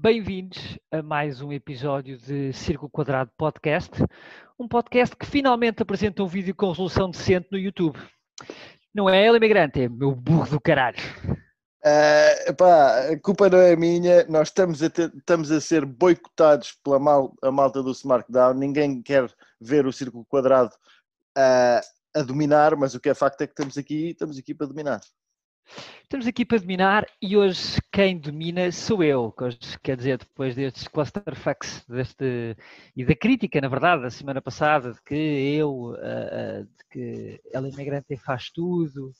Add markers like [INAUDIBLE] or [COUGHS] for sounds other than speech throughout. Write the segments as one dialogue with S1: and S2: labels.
S1: Bem-vindos a mais um episódio de Círculo Quadrado Podcast, um podcast que finalmente apresenta um vídeo com resolução decente no YouTube. Não é ele, imigrante, é meu burro do caralho.
S2: Uh, epá, a culpa não é minha, nós estamos a, ter- estamos a ser boicotados pela mal, a malta do Smartdown, ninguém quer ver o círculo quadrado uh, a dominar, mas o que é facto é que estamos aqui, estamos aqui para dominar.
S1: Estamos aqui para dominar e hoje quem domina sou eu. Quer dizer, depois destes clusterfucks deste, e da crítica, na verdade, da semana passada, de que eu, ah, ah, de que ela imigrante faz tudo,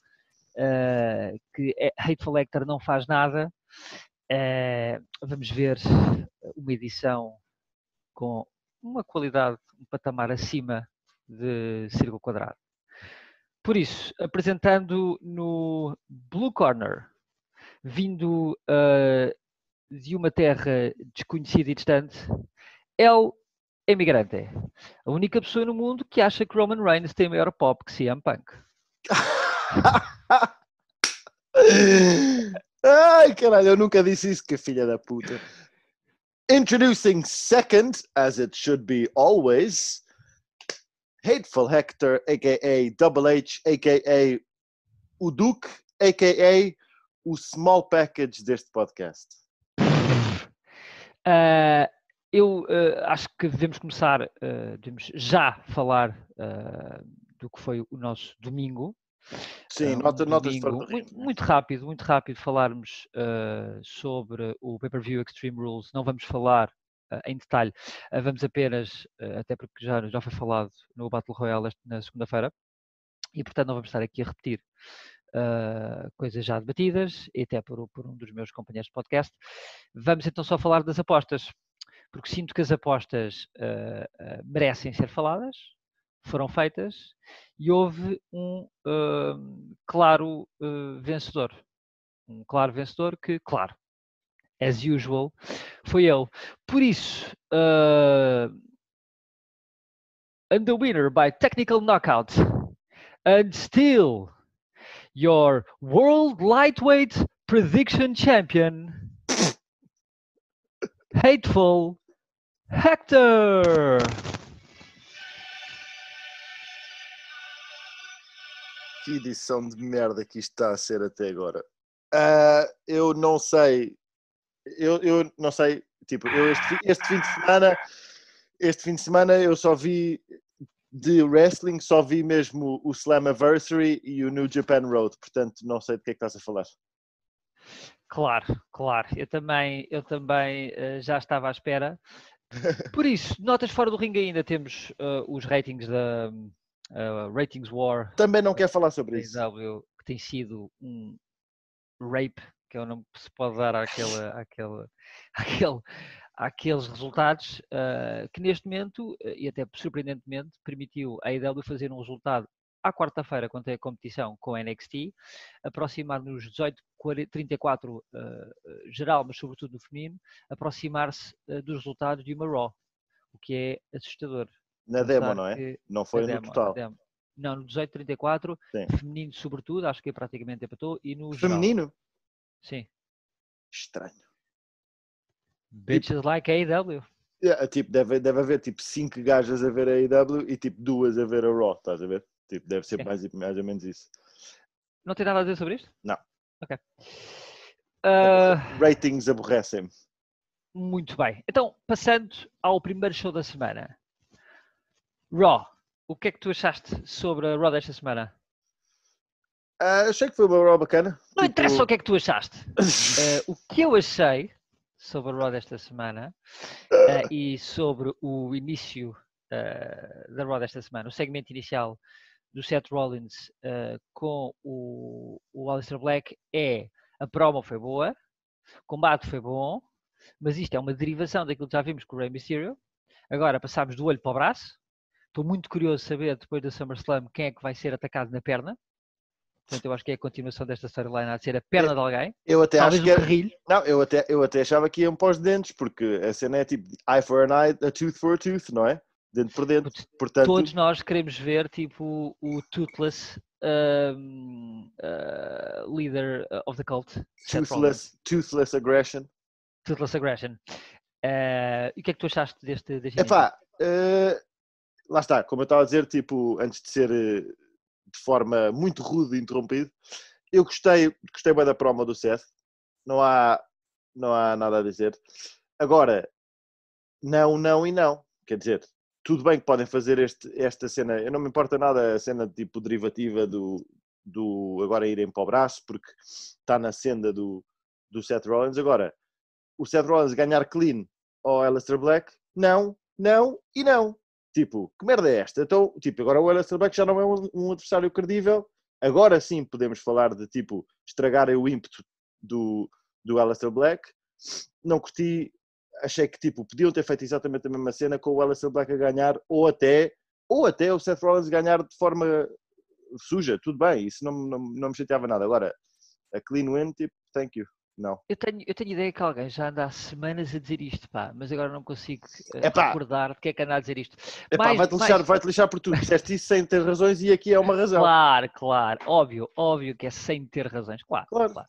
S1: ah, que é- Hateful Hector não faz nada, ah, vamos ver uma edição com uma qualidade, um patamar acima de Círculo Quadrado. Por isso, apresentando no Blue Corner, vindo ah, de uma terra desconhecida e distante, é o emigrante. A única pessoa no mundo que acha que Roman Reigns tem maior pop que CM Punk. [LAUGHS]
S2: Ai caralho, eu nunca disse isso, que filha da puta. Introducing second, as it should be always, Hateful Hector, aka Double H, aka o Duke, aka o small package deste podcast.
S1: Ah, eu ah, acho que devemos começar, ah, devemos já falar do que foi o nosso domingo.
S2: Sim,
S1: um
S2: nota, fora do
S1: muito, muito rápido, muito rápido falarmos ah, sobre o pay-per-view Extreme Rules. Não vamos falar ah, em detalhe, ah, vamos apenas, até porque já, já foi falado no Battle Royale na segunda-feira, e portanto não vamos estar aqui a repetir ah, coisas já debatidas, e até por, por um dos meus companheiros de podcast. Vamos então só falar das apostas, porque sinto que as apostas ah, ah, merecem ser faladas, foram feitas, e houve um ah, claro ah, vencedor. Um claro vencedor que, claro, as usual, foi ele. Por isso, ah, and the winner by technical knockout, and still your world lightweight prediction champion, [LAUGHS] Hateful Hector.
S2: Que edição de merda que isto está a ser até agora. Ah, eu não sei. Eu, eu não sei. Tipo, eu este, este fim de semana. Este fim de semana eu só vi de wrestling, só vi mesmo o Slammiversary e o New Japan Road. Portanto, não sei do que é que estás a falar.
S1: Claro, claro. Eu também, eu também eh, já estava à espera. Por isso, notas fora do ringue ainda temos eh, os ratings da eh, Ratings War
S2: Também não quero falar sobre isso.
S1: Que tem sido um rape, que é o nome que se pode dar àquele, [LAUGHS] àquele, [LAUGHS] àquele, àqueles resultados, eh, que neste momento, eh, e até surpreendentemente, permitiu a IW fazer um resultado à quarta-feira, quando tem a competição com a NXT, aproximar nos 18, 40, 34 eh, eh, geral, mas sobretudo no feminino, aproximar-se eh, dos resultados de uma Raw, o que é assustador.
S2: Na demo, não é? Não foi no
S1: demo,
S2: total.
S1: Não, no 18-34,
S2: Sim.
S1: feminino sobretudo, acho que praticamente empatou, e no geral.
S2: Feminino?
S1: Sim.
S2: Estranho.
S1: Bitches like AEW.
S2: Yeah, tipo, deve, deve haver tipo 5 gajas a ver a AEW e tipo duas a ver a Raw, estás a ver? Tipo, deve ser
S1: Sim.
S2: mais, mais ou menos isso.
S1: Não tem nada a dizer sobre isto?
S2: Não.
S1: Ok. Ah,
S2: Ratings aborrecem-me.
S1: muito bem. Então, passando ao primeiro show da semana. Raw. O que é que tu achaste sobre a Raw desta semana?
S2: Ah, achei que foi uma Raw bacana.
S1: Não
S2: Tipo,
S1: interessa o que é que tu achaste. [LAUGHS] Ah, o que eu achei sobre a Raw desta semana ah, e sobre o início da Raw desta semana, o segmento inicial do Seth Rollins com o, o Aleister Black é a promo foi boa, o combate foi bom, mas isto é uma derivação daquilo que já vimos com o Rey Mysterio. Agora passámos do olho para o braço. Estou muito curioso de saber depois da SummerSlam quem é que vai ser atacado na perna. Portanto, eu acho que é a continuação desta storyline a ser a perna de alguém.
S2: Eu até
S1: Talvez
S2: acho que era-
S1: carrilho.
S2: Não, eu até, eu até achava que iam para os dentes, porque a cena é tipo eye for an eye, a tooth for a tooth, não é? Dente por dente. Portanto,
S1: Todos nós queremos ver tipo o Toothless um, uh, leader of the cult.
S2: Toothless, toothless aggression.
S1: Toothless Aggression. Uh, e o que é que tu achaste deste, deste?
S2: Epá, eh, lá está, como eu estava a dizer, tipo, antes de ser eh, de forma muito rude interrompido, eu gostei, gostei bem da promo do Seth, não há, não há nada a dizer. Agora, não, não e não, quer dizer, tudo bem que podem fazer este, esta cena, eu não me importa nada a cena tipo derivativa do, do agora irem para o braço, porque está na senda do, do Seth Rollins. Agora, o Seth Rollins ganhar clean ao Aleister Black, não, não e não. Tipo, que merda é esta? Então, tipo, agora o Aleister Black já não é um, um adversário credível. Agora sim podemos falar de, tipo, estragarem o ímpeto do, do Aleister Black. Não curti, achei que, tipo, podiam ter feito exatamente a mesma cena com o Aleister Black a ganhar, ou até, ou até o Seth Rollins ganhar de forma suja, tudo bem, isso não, não, não me chateava nada. Agora, a clean win, tipo, thank you. Não.
S1: Eu tenho, eu tenho ideia que alguém já anda há semanas a dizer isto, pá, mas agora não consigo uh, recordar de que é que anda a dizer isto.
S2: Epá,
S1: Mais-
S2: vai-te
S1: mais-
S2: lixar, vai lixar por tudo. Disseste isso sem ter razões e aqui é uma razão.
S1: Claro, claro, óbvio, óbvio que é sem ter razões, claro,
S2: Claro.
S1: claro.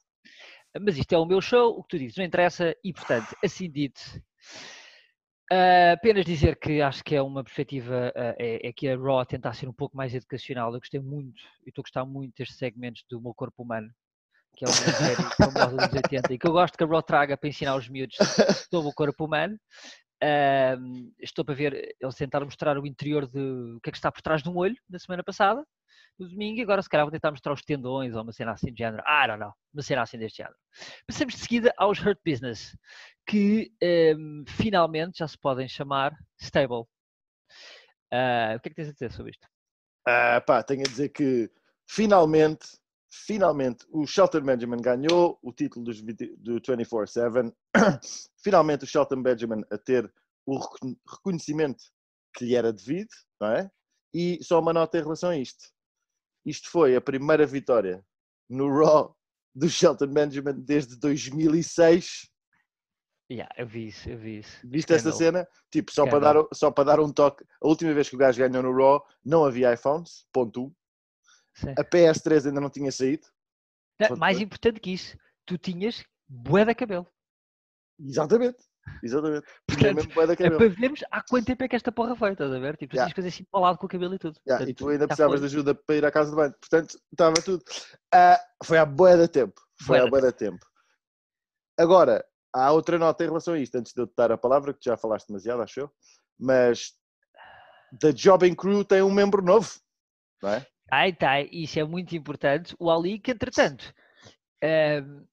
S1: Mas isto é o meu show, o que tu dizes não interessa e, portanto, assim dito, ah, apenas dizer que acho que é uma perspectiva, ah, é, é que a Raw tentar ser um pouco mais educacional. Eu gostei muito, e estou a gostar muito destes segmentos do meu corpo humano, que é uma série famosa dos 80, e que eu gosto que a Raw traga para ensinar os miúdos sobre o corpo humano. Ahm, estou para ver, eles tentaram mostrar o interior de o que é que está por trás de um olho na semana passada, no domingo, e agora se calhar vão tentar mostrar os tendões ou uma cena assim de género. I don't know, uma cena assim deste género. Passamos de seguida aos Hurt Business, que ahm, finalmente já se podem chamar Stable. Ah, o que é que tens a dizer sobre isto?
S2: Ah, pá, tenho a dizer que finalmente, finalmente, o Shelton Benjamin ganhou o título dos, 20 do 24-7. [COUGHS] finalmente o Shelton Benjamin a ter o recon- reconhecimento que lhe era devido, não é? E só uma nota em relação a isto. Isto foi a primeira vitória no Raw do Shelton Benjamin desde 2006.
S1: Yeah, eu vi isso, eu vi isso.
S2: Viste esta cena? Tipo, só para, dar, só para dar um toque. A última vez que o gajo ganhou no Raw não havia iPhones, ponto 1.
S1: Sim.
S2: A PS3 ainda não tinha saído.
S1: Não, mais
S2: dois.
S1: importante que isso, tu tinhas bué de cabelo.
S2: Exatamente. Exatamente.
S1: Portanto, É
S2: cabelo.
S1: para vermos há quanto tempo é que esta porra foi, estás a ver? Tipo, tu
S2: Yeah.
S1: tens fazer assim para o lado com o cabelo e tudo.
S2: Yeah, e
S1: Portanto,
S2: tu ainda
S1: já
S2: precisavas de ajuda para ir à casa de banho. Portanto, estava tudo. Ah, foi há bué da tempo. Foi há
S1: da
S2: bué da tempo. Agora, há outra nota em relação a isto, antes de eu te dar a palavra, que já falaste demasiado, acho eu. Mas The Jobbing Crew tem um membro novo, não é?
S1: Ai, tá, isso é muito importante. O Ali, que entretanto, ehm,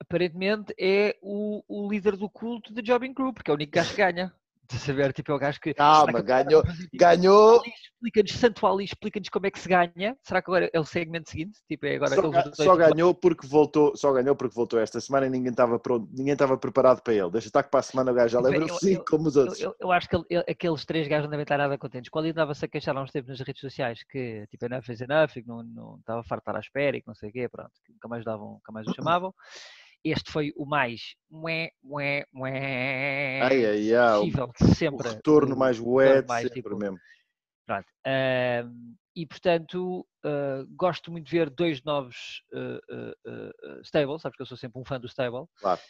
S1: aparentemente é o, o líder do culto da Jobbing Crew, porque é o único gajo que ganha. Saber, tipo, é o gajo que.
S2: Calma,
S1: que
S2: ganhou-
S1: tipo,
S2: Ganhou.
S1: Explica-nos, Santo Ali, explica-nos como é que se ganha. Será que agora é o segmento seguinte? Tipo, é agora
S2: Só, ga- só ganhou porque voltou, só ganhou porque voltou esta semana e ninguém estava pronto, ninguém estava preparado para ele. Deixa estar que para a semana o gajo já
S1: Eu-
S2: lembra
S1: eu-
S2: sim
S1: eu-
S2: como os
S1: Eu,
S2: outros.
S1: eu- eu acho que ele- ele- aqueles três gajos não devem estar nada contentes. Quando ele andava-se a queixar há uns tempos nas redes sociais que tipo, enough is enough, e que não, não estava farto de estar à espera e que não sei o quê, pronto, que nunca mais, davam, nunca mais o chamavam. Este foi o mais mué, mué, mué,
S2: Ai, ai, ai, o-
S1: possível
S2: o
S1: sempre.
S2: retorno
S1: do-
S2: mais
S1: retorno
S2: wet,
S1: mais,
S2: sempre
S1: tipo,
S2: mesmo.
S1: Pronto. ahm, e portanto, ah, gosto muito de ver dois novos ah, ah, ah, ah, stables, sabes que eu sou sempre um fã do stable.
S2: Claro.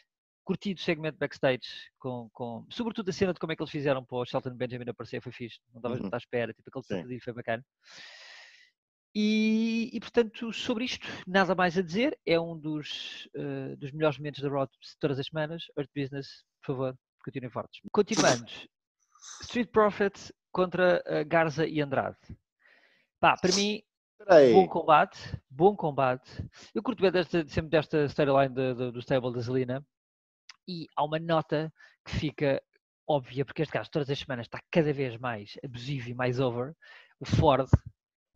S1: Curti o segmento backstage, com, com, sobretudo a cena de como é que eles fizeram para o Shelton Benjamin aparecer, foi fixe, não estavas
S2: Uhum.
S1: muito à espera, tipo aquele foi bacana. E, e, portanto, sobre isto, nada mais a dizer, é um dos, ah, dos melhores momentos da de todas as semanas. Earth Business, por favor, continuem fortes. Continuando, Street Profits contra ah, Garza e Andrade. Pá, para mim,
S2: Espera aí.
S1: Bom combate, bom combate. Eu curto bem desta, sempre desta storyline de- de- do stable da Zelina e há uma nota que fica óbvia, porque este gajo todas as semanas está cada vez mais abusivo e mais over. O Ford,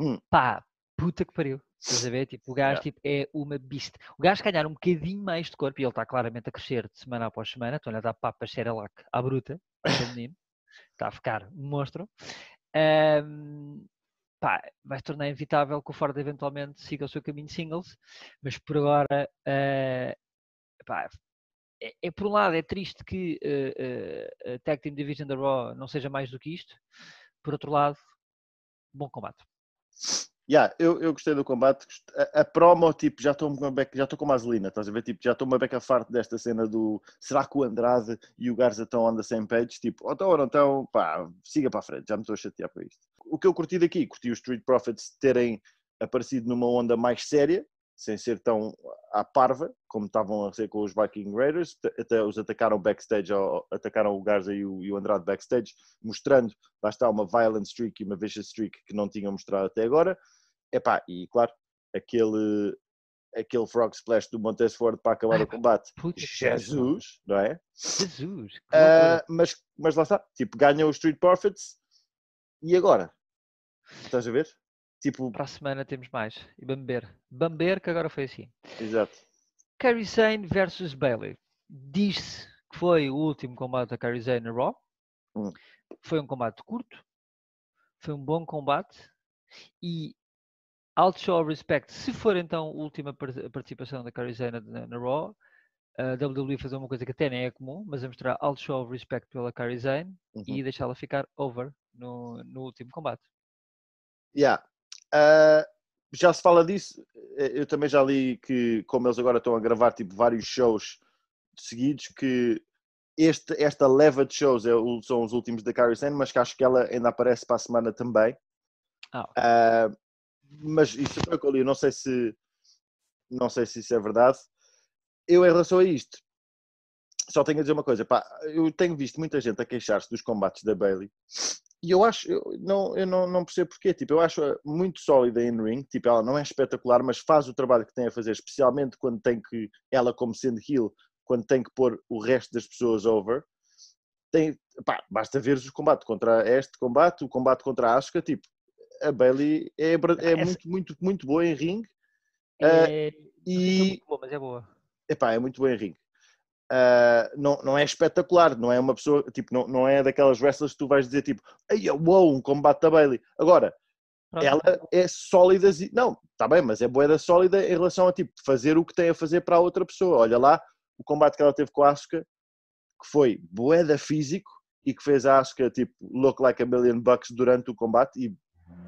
S2: Hum.
S1: pá, puta que pariu. Estás a ver? Tipo, o gajo
S2: Yeah.
S1: tipo, é uma beast. O gajo ganhar um bocadinho mais de corpo e ele está claramente a crescer de semana após semana. Estão-lhe a dar papas Xerelac à bruta, [LAUGHS] menino. Está a ficar um monstro. Ahm, pá, vai se tornar inevitável que o Ford eventualmente siga o seu caminho de singles, mas por agora, eh, pá, é, é, por um lado é triste que uh, uh, a Tag Team Division da Raw não seja mais do que isto, por outro lado, bom combate.
S2: Yeah, eu, eu gostei do combate. A, a promo, tipo, já estou já estou com vaselina, estás a ver? Tipo, já estou uma beca farto desta cena do será que o Andrade e o Garza estão on the same page? Tipo, ou então ou não estão, pá, siga para a frente, já me estou a chatear para isto. O que eu curti daqui, curti os Street Profits terem aparecido numa onda mais séria, sem ser tão à parva, como estavam a ser com os Viking Raiders, até os atacaram backstage, atacaram o Garza e o Andrade backstage, mostrando, lá está, uma violent streak e uma vicious streak que não tinham mostrado até agora. Epá, e claro, aquele, aquele frog splash do Montez Ford para acabar o combate. Jesus, não é?
S1: Jesus.
S2: Uh, mas, mas lá está, tipo, ganha o Street Profits e agora? Estás a ver? Tipo...
S1: Para a semana temos mais. E Bamber. Bamber que agora foi assim.
S2: Exato.
S1: Kerry Zane versus Bailey. Diz-se que foi o último combate da Kerry Zane na Raw. Hum. Foi um combate curto. Foi um bom combate. E I'll show respect. Se for então a última participação da Zane na, na Raw, a WWE fazer uma coisa que até nem é comum, mas é mostrar I'll show respect pela Kerry Zane uhum. e deixá-la ficar over no, no último combate.
S2: Yeah. Uh, já se fala disso. Eh, eu também já li que, como eles agora estão a gravar tipo, vários shows seguidos, que este, esta leva de shows é, são os últimos da Sane, mas que acho que ela ainda aparece para a semana também.
S1: Ah.
S2: Uh, mas isso foi o que eu li, não sei se não sei se isso é verdade. Eu, em relação a isto, só tenho a dizer uma coisa, pá, eu tenho visto muita gente a queixar-se dos combates da Bailey e eu acho, eu não, eu não, não percebo porquê, tipo, eu acho muito sólida em ring, tipo, ela não é espetacular, mas faz o trabalho que tem a fazer, especialmente quando tem que, ela como sendo heel, quando tem que pôr o resto das pessoas over, tem, pá, basta ver os combates contra este combate, o combate contra a Asuka, tipo, a Bailey é, é muito, muito, muito boa em ring.
S1: É, uh, e... É muito boa, mas é boa.
S2: Epá, é muito boa em ring. Uh, não, não é espetacular, não é uma pessoa, tipo, não, não é daquelas wrestlers que tu vais dizer, tipo, ei, uou, um combate da Bailey. Agora, Pronto. ela é sólida, não, está bem, mas é boeda sólida em relação a, tipo, fazer o que tem a fazer para a outra pessoa. Olha lá, o combate que ela teve com a Asuka, que foi boeda físico e que fez a Asuka, tipo, look like a million bucks durante o combate e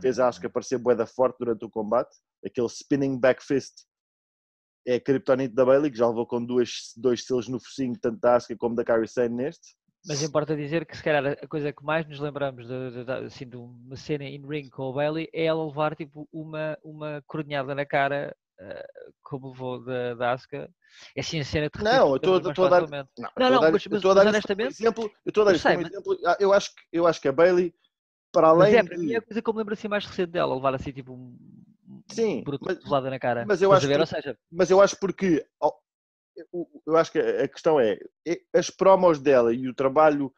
S2: fez a Asuka parecer boeda forte durante o combate. Aquele spinning back fist é a Kryptonite da Bailey, que já levou com duas, dois selos no focinho, tanto da Asuka como da Carrie Sane neste.
S1: Mas importa dizer que se calhar a coisa que mais nos lembramos de, de, de, assim, de uma cena in ring com o Bailey é ela levar tipo uma, uma coronhada na cara uh, como levou da, da Asuka. É assim a cena
S2: de Não, eu estou a dar. Não, não, não, mas, mas, mas honestamente. Exemplo, eu estou a dar como exemplo. Ah, eu acho, eu acho que a Bailey, para além. Mas
S1: é, para de... mim é a coisa que eu me lembro assim mais recente dela, levar assim tipo
S2: Sim,
S1: mas, na cara.
S2: Mas eu, acho ver, seja... mas eu acho porque eu acho que a questão é as promos dela e o trabalho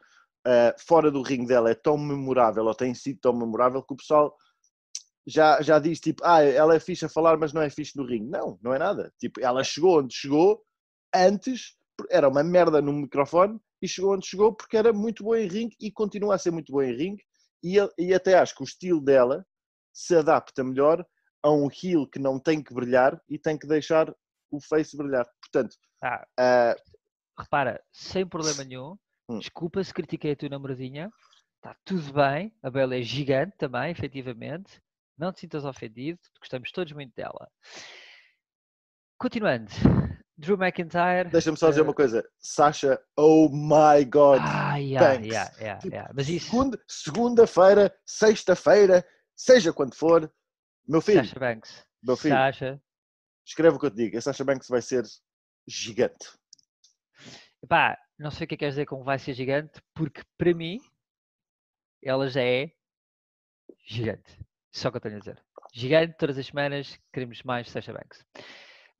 S2: uh, fora do ringue dela é tão memorável ou tem sido tão memorável que o pessoal já, já diz tipo, ah, ela é fixe a falar, mas não é fixe no ringue. Não, não é nada. Tipo, ela chegou onde chegou antes, era uma merda no microfone e chegou onde chegou porque era muito boa em ringue e continua a ser muito boa em ringue. E, e até acho que o estilo dela se adapta melhor a um heel que não tem que brilhar e tem que deixar o face brilhar. Portanto,
S1: ah, uh... repara, sem problema nenhum. Hum. Desculpa se critiquei a tua namoradinha. Está tudo bem. A Bela é gigante também, efetivamente. Não te sintas ofendido. Gostamos todos muito dela. Continuando. Drew McIntyre.
S2: Deixa-me só dizer uh... uma coisa. Sasha, oh my God.
S1: Ah, yeah, yeah, yeah, tipo, yeah. Mas isso...
S2: Segunda-feira, sexta-feira, seja quando for, meu filho.
S1: Sasha Banks.
S2: Meu filho.
S1: Sasha.
S2: Escreve o que eu te digo. A Sasha Banks vai ser gigante.
S1: Epá, não sei o que é que queres dizer com vai ser gigante, porque para mim ela já é gigante. Só que eu tenho a dizer. Gigante, todas as semanas queremos mais Sasha Banks.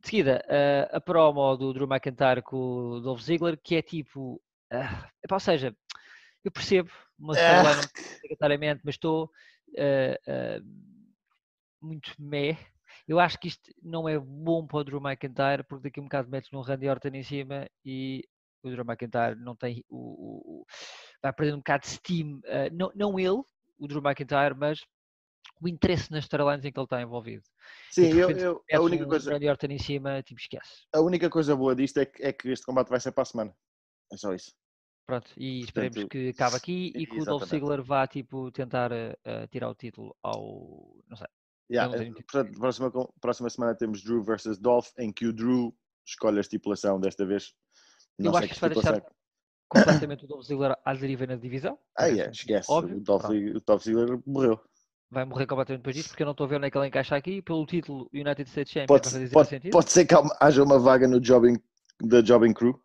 S1: De seguida, uh, a promo do Drew McIntyre com o Dolph Ziggler, que é tipo. Uh, ou seja, eu percebo, uma storyline obrigatoriamente, mas estou. Uh, muito meh. Eu acho que isto não é bom para o Drew McIntyre, porque daqui a um bocado metes no Randy Orton em cima e o Drew McIntyre não tem o, o, o vai perder um bocado de steam, uh, não, não ele, o Drew McIntyre, mas o interesse nas storylines em que ele está envolvido.
S2: Sim, eu, eu- a, única
S1: um
S2: coisa,
S1: Randy Orton em cima, tipo, esquece.
S2: a única coisa boa disto é que, é que este combate vai ser para a semana. É só isso.
S1: Pronto, e esperemos
S2: Portanto,
S1: que acabe aqui e que o Dolph. Ziggler vá, tipo, tentar eh, tirar o título ao... não sei.
S2: Yeah,
S1: Vamos
S2: eh, portanto, próxima, próxima semana temos Drew versus Dolph, em que o Drew escolhe a estipulação desta vez. Não
S1: Eu acho que isto vai
S2: estipulação
S1: deixar
S2: é.
S1: completamente o Dolph Ziggler à deriva na divisão.
S2: Ah, é,
S1: parece-me
S2: esquece.
S1: Óbvio,
S2: o, Dolph. Ziggler- o Dolph Ziggler morreu.
S1: Vai morrer completamente depois disso, porque eu não estou a ver onde é que ele encaixa aqui. Pelo título United States Champion,
S2: Pode,
S1: zero
S2: pode, pode ser que haja uma vaga no jobbing, da Jobbing Crew.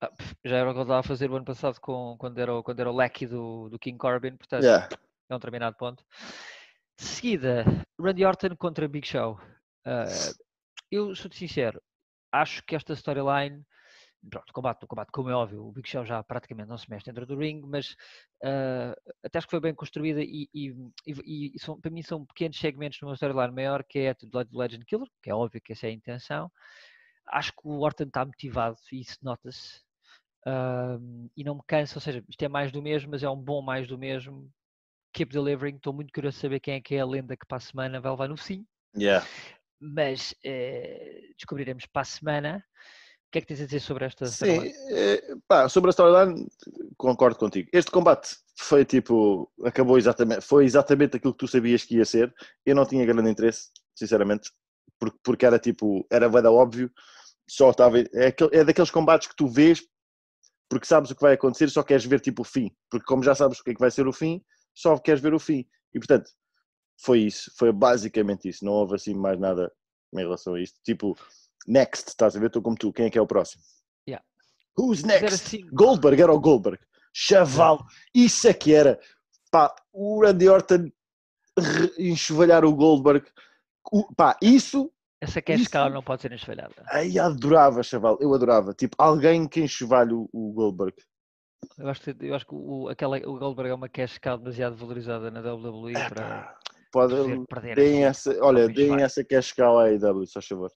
S1: Ah, já era o que ele estava a fazer o ano passado com, quando, era o, quando era o leque do, do King Corbin, portanto,
S2: Yeah.
S1: é um determinado ponto. De seguida, Randy Orton contra Big Show. Ah, eu sou-te sincero, acho que esta storyline, pronto, combate, o combate, como é óbvio, o Big Show já praticamente não se mexe dentro do ringue, mas ah, até acho que foi bem construída e, e- e- e são- para mim são pequenos segmentos numa storyline maior, que é a do Legend Killer, que é óbvio que essa é a intenção. Acho que o Orton está motivado e isso nota-se. Ahm, e não me cansa, ou seja, isto é mais do mesmo, mas é um bom mais do mesmo. Keep delivering, estou muito curioso de saber quem é que é a lenda que para a semana vai levar no sim,
S2: Yeah.
S1: mas eh, descobriremos para a semana. O que é que tens a dizer sobre esta
S2: Sim, eh, pá, sobre a storyline, concordo contigo. Este combate foi tipo, acabou exatamente, foi exatamente aquilo que tu sabias que ia ser. Eu não tinha grande interesse, sinceramente, porque, porque era tipo, era bem óbvio. Só estava, é, é daqueles combates que tu vês porque sabes o que vai acontecer, só queres ver tipo o fim. Porque como já sabes o que é que vai ser o fim, só queres ver o fim. E portanto, foi isso, foi basicamente isso. Não houve assim mais nada em relação a isto. Tipo, next, estás a ver? Estou como tu, quem é que é o próximo?
S1: Yeah.
S2: Who's next?
S1: assim,
S2: Goldberg, era o Goldberg. Chaval, isso é que era. Pá, o Randy Orton enxovalhar o Goldberg. O- pá, isso,
S1: essa que é escala não pode ser enxovalhada.
S2: ai, adorava, chaval, eu adorava. Tipo, alguém que enxovalhe o, o Goldberg.
S1: Eu acho que, eu acho que o, aquela, o Goldberg é uma cash cow demasiado valorizada na WWE para
S2: Epá, pode,
S1: perder
S2: deem essa, olha, deem essa cash cow à AEW, só favor.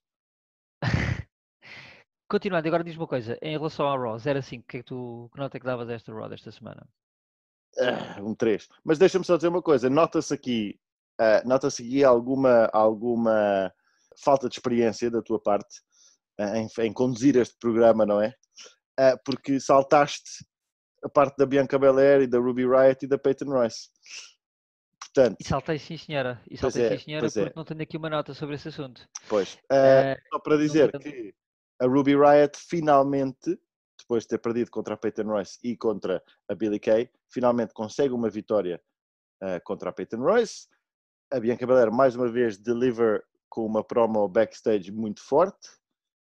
S1: Continuando, agora diz uma coisa, em relação ao Raw, 0 a 5, que, é que, tu, que nota é que davas a esta Raw desta semana?
S2: Ah, um 3. Mas deixa-me só dizer uma coisa, nota-se aqui, ah, nota-se aqui alguma, alguma falta de experiência da tua parte ah, em, em conduzir este programa, não é? Porque saltaste a parte da Bianca Belair e da Ruby Riot e da Peyton Royce. Portanto,
S1: E saltei sim senhora, e saltei
S2: é,
S1: sim senhora
S2: é.
S1: porque não tenho aqui uma nota sobre esse assunto.
S2: pois, ah,
S1: Eh,
S2: só para dizer que a Ruby Riot finalmente, depois de ter perdido contra a Peyton Royce e contra a Billie Kay, finalmente consegue uma vitória ah, contra a Peyton Royce. A Bianca Belair mais uma vez deliver com uma promo backstage muito forte.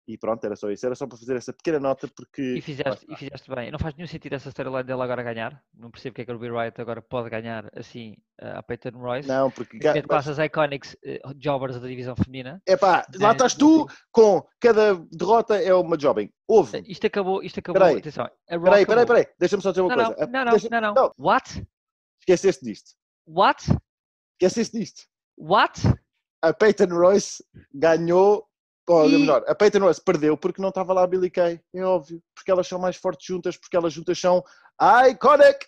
S2: E pronto, era só isso. Era só para fazer essa pequena nota porque
S1: E fizeste, e fizeste bem. Não faz nenhum sentido essa storyline dela agora ganhar. Não percebo porque é que a Ruby Riot agora pode ganhar assim eh, a Peyton Royce.
S2: não, porque
S1: momento
S2: mas-
S1: passa as Iconics eh, Jobbers da divisão feminina.
S2: epá, lá
S1: né,
S2: estás
S1: não
S2: tu com cada derrota é uma jobbing. Houve.
S1: Eh, Isto acabou, isto acabou.
S2: Peraí.
S1: Atenção,
S2: Peraí, peraí, peraí. Deixa-me só dizer uma
S1: Não,
S2: coisa.
S1: Não, não,
S2: deixa-
S1: não, não.
S2: não,
S1: What?
S2: esqueceste disto.
S1: What?
S2: Esqueceste disto.
S1: What?
S2: A Peyton Royce ganhou. Ou
S1: E-
S2: melhor, a Peyton Royce perdeu porque não estava lá a Billy Kay. É óbvio. Porque elas são mais fortes juntas, porque elas juntas são iconic.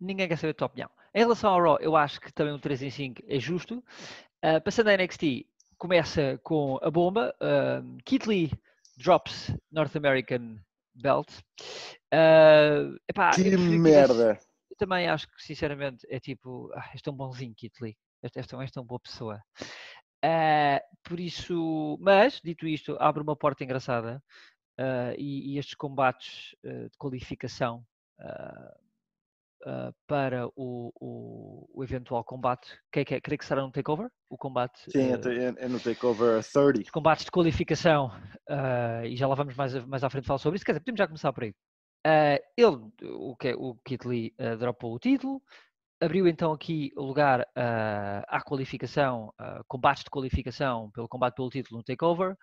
S1: Ninguém quer saber a tua opinião. Em relação ao Raw, eu acho que também um 3 em 5 é justo. Ah, passando a NXT, começa com a bomba. Keith Lee drops North American Belt. Ah, epá,
S2: Que merda.
S1: eu também acho que, sinceramente, é tipo, ah, és tão bonzinho, Keith Lee. Este, és, tão, és tão boa pessoa. Ah, por isso, mas, dito isto, abre uma porta engraçada ah, e, e estes combates ah, de qualificação para o, o, o eventual combate, que é, que é, creio que será no takeover, o combate.
S2: Sim, até- é, é no Takeover 30.
S1: os combates de qualificação, e já lá vamos mais, mais à frente falar sobre isso, quer dizer, podemos já começar por aí. Ele, o, é- o Kit Lee, dropou o título, abriu então aqui o lugar ah, à qualificação, ah, combates de qualificação pelo combate pelo título no Takeover.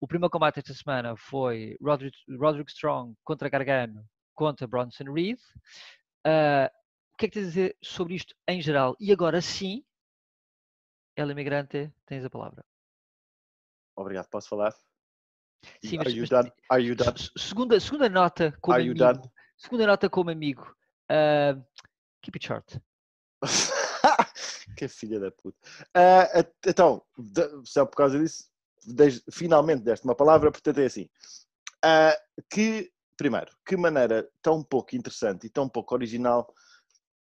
S1: O primeiro combate esta semana foi Roderick, Roderick Strong contra Gargano contra Bronson Reed. Ah, o que é que tens a dizer sobre isto em geral? E agora sim, ela imigrante, tens a palavra.
S2: Obrigado, posso falar?
S1: Sim,
S2: Are
S1: mas-
S2: you
S1: mas
S2: done? Are you done?
S1: Se- Segunda, segunda nota como
S2: Are you
S1: amigo. Segunda nota como amigo. ah, keep it short. [LAUGHS]
S2: que filha da puta. At- então, só por causa disso, finalmente deste uma palavra, portanto é assim. Ah, que, primeiro, que maneira tão pouco interessante e tão pouco original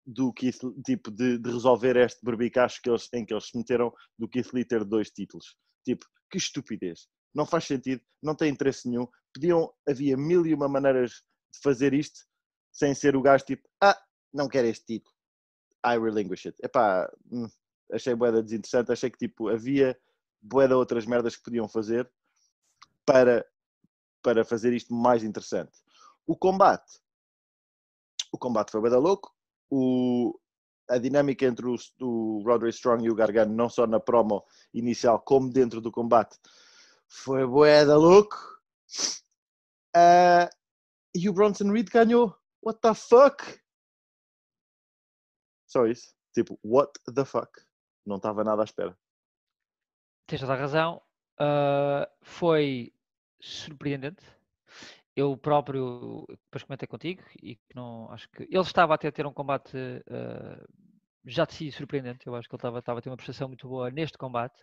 S2: do Keith, tipo, de, de resolver este berbicacho que eles, em que eles se meteram do Keith Lee ter dois títulos. Tipo, que estupidez. Não faz sentido, não tem interesse nenhum. Podiam, havia mil e uma maneiras de fazer isto sem ser o gajo tipo, ah, não quero este título. I relinquish it. Epá, hum, achei boeda desinteressante, achei que tipo, havia boeda outras merdas que podiam fazer para, para fazer isto mais interessante. O combate. O combate foi boeda louco. O, a dinâmica entre o, o Roderick Strong e o Gargano, não só na promo inicial, como dentro do combate, foi boeda louco. Ah, e o Bronson Reed ganhou. What the fuck? Só isso. Tipo, what the fuck? Não estava nada à espera.
S1: Tens toda a razão. Ah, foi surpreendente. Eu próprio, depois comentei contigo, e que não acho que. Ele estava até a ter um combate ah, já de si surpreendente. Eu acho que ele estava, estava a ter uma prestação muito boa neste combate.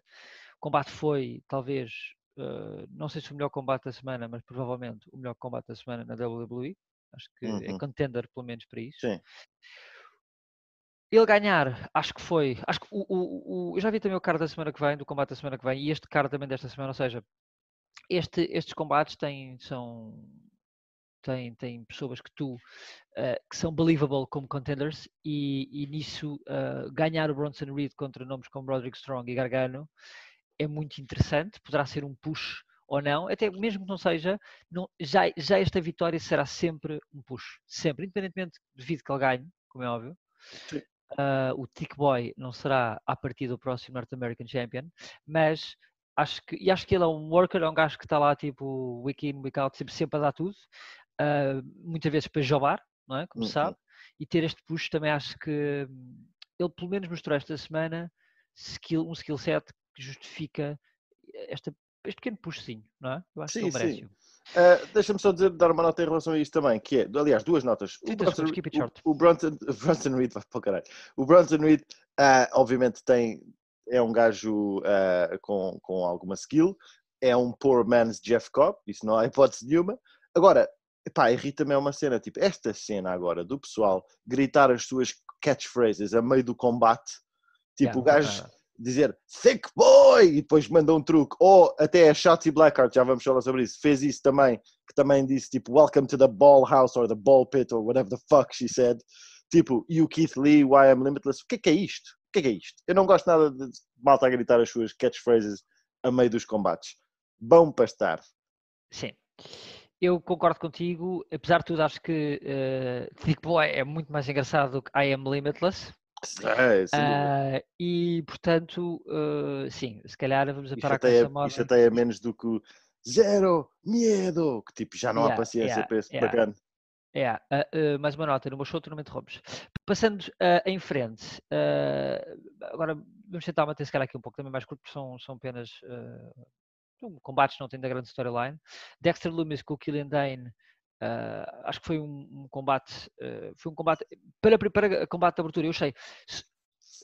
S1: O combate foi, talvez, ah, não sei se o melhor combate da semana, mas provavelmente o melhor combate da semana na WWE. Acho que é
S2: Uhum.
S1: contender, pelo menos, para isso.
S2: Sim.
S1: Ele ganhar, acho que foi. Acho que o, o, o- eu já vi também o card da semana que vem, do combate da semana que vem, e este card também desta semana, ou seja, este, estes combates têm, são, têm, têm pessoas que tu eh, que são believable como contenders e, e nisso eh, ganhar o Bronson Reed contra nomes como Roderick Strong e Gargano é muito interessante, poderá ser um push ou não, até mesmo que não seja, não- já, já esta vitória será sempre um push, sempre, independentemente devido que ele ganhe, como é óbvio.
S2: Sim.
S1: Ah, o Tick Boy não será a partir do próximo North American Champion, mas acho que, e acho que ele é um worker, é um gajo que está lá tipo week in, week out, sempre, sempre a dar tudo, ah, muitas vezes para jobar, não é? Como
S2: Uhum.
S1: sabe, e ter este push também acho que hum, ele pelo menos mostrou esta semana skill, um skill set que justifica esta, este pequeno pushzinho, não é? Eu acho
S2: Sim,
S1: que ele
S2: sim. Ah, Deixa-me só dizer, dar uma nota em relação a isto também, que é, aliás, duas notas. O
S1: 30
S2: Bronson, o- o Bronson, [LAUGHS] Bronson Reed, vai para o caralho. O Bronson Reed, ah, obviamente, tem, é um gajo ah, com, com alguma skill, é um poor man's Jeff Cobb, isso não há [LAUGHS] hipótese nenhuma. Agora, pá, irrita-me é uma cena, tipo, esta cena agora do pessoal gritar as suas catchphrases a meio do combate, tipo,
S1: Yeah,
S2: o gajo. Dizer thick boy e depois manda um truque, ou até a Shotzi Blackheart, já vamos falar sobre isso, fez isso também, que também disse tipo welcome to the ball house or the ball pit or whatever the fuck she said, tipo you Keith Lee, why I'm limitless, o que é que é isto? O que é que é isto? Eu não gosto nada de malta a gritar as suas catchphrases a meio dos combates. Bom para estar.
S1: Sim. Eu concordo contigo, apesar de tudo, acho que uh, Thick Boy é muito mais engraçado do que I Am Limitless.
S2: É.
S1: Ah, e portanto, uh, sim, se calhar vamos
S2: E
S1: parar com essa moda.
S2: chateia menos do que zero medo, que tipo já não há
S1: Yeah,
S2: paciência
S1: yeah,
S2: para esse
S1: yeah.
S2: bacana.
S1: É, ah, ah, mais uma nota, no meu show tu não me interrompes. Passando ah, em frente, agora vamos tentar manter se calhar aqui um pouco também mais curto, porque são, são apenas combates, não tem da grande storyline. Dexter Loomis com o Killian Dane, ah, acho que foi um, um combate, ah, foi um combate, para, para combate de abertura, eu achei, se-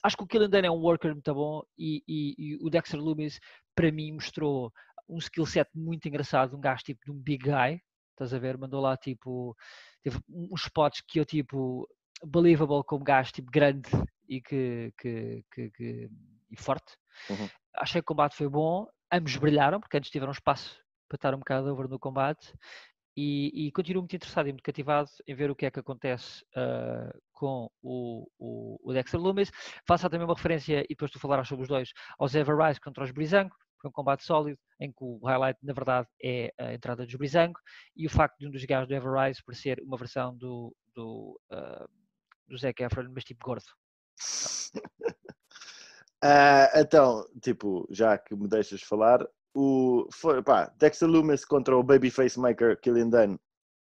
S1: acho que o Killian Dane é um worker muito bom e, e- e o Dexter Loomis para mim mostrou um skill set muito engraçado, um gajo tipo de um big guy, estás a ver, mandou lá tipo, teve uns spots que eu tipo, believable como gajo tipo grande e que, que, que- que- e forte.
S2: Uhum.
S1: Achei que o combate foi bom, ambos brilharam, porque antes tiveram espaço para estar um bocado over no combate. E, e continuo muito interessado e muito cativado em ver o que é que acontece ah, com o, o, o Dexter Loomis. Faço também uma referência, e depois tu falarás sobre os dois, aos Ever Rise contra os Brizango. Foi um combate sólido, em que o highlight, na verdade, é a entrada dos Brizango e o facto de um dos gajos do Ever Rise parecer uma versão do, do, ah, do Zac Efron, mas tipo gordo. [LAUGHS]
S2: Ah, então, tipo, já que me deixas falar, o, foi, pá, Dexter Loomis contra o Babyface Maker Killian Dane,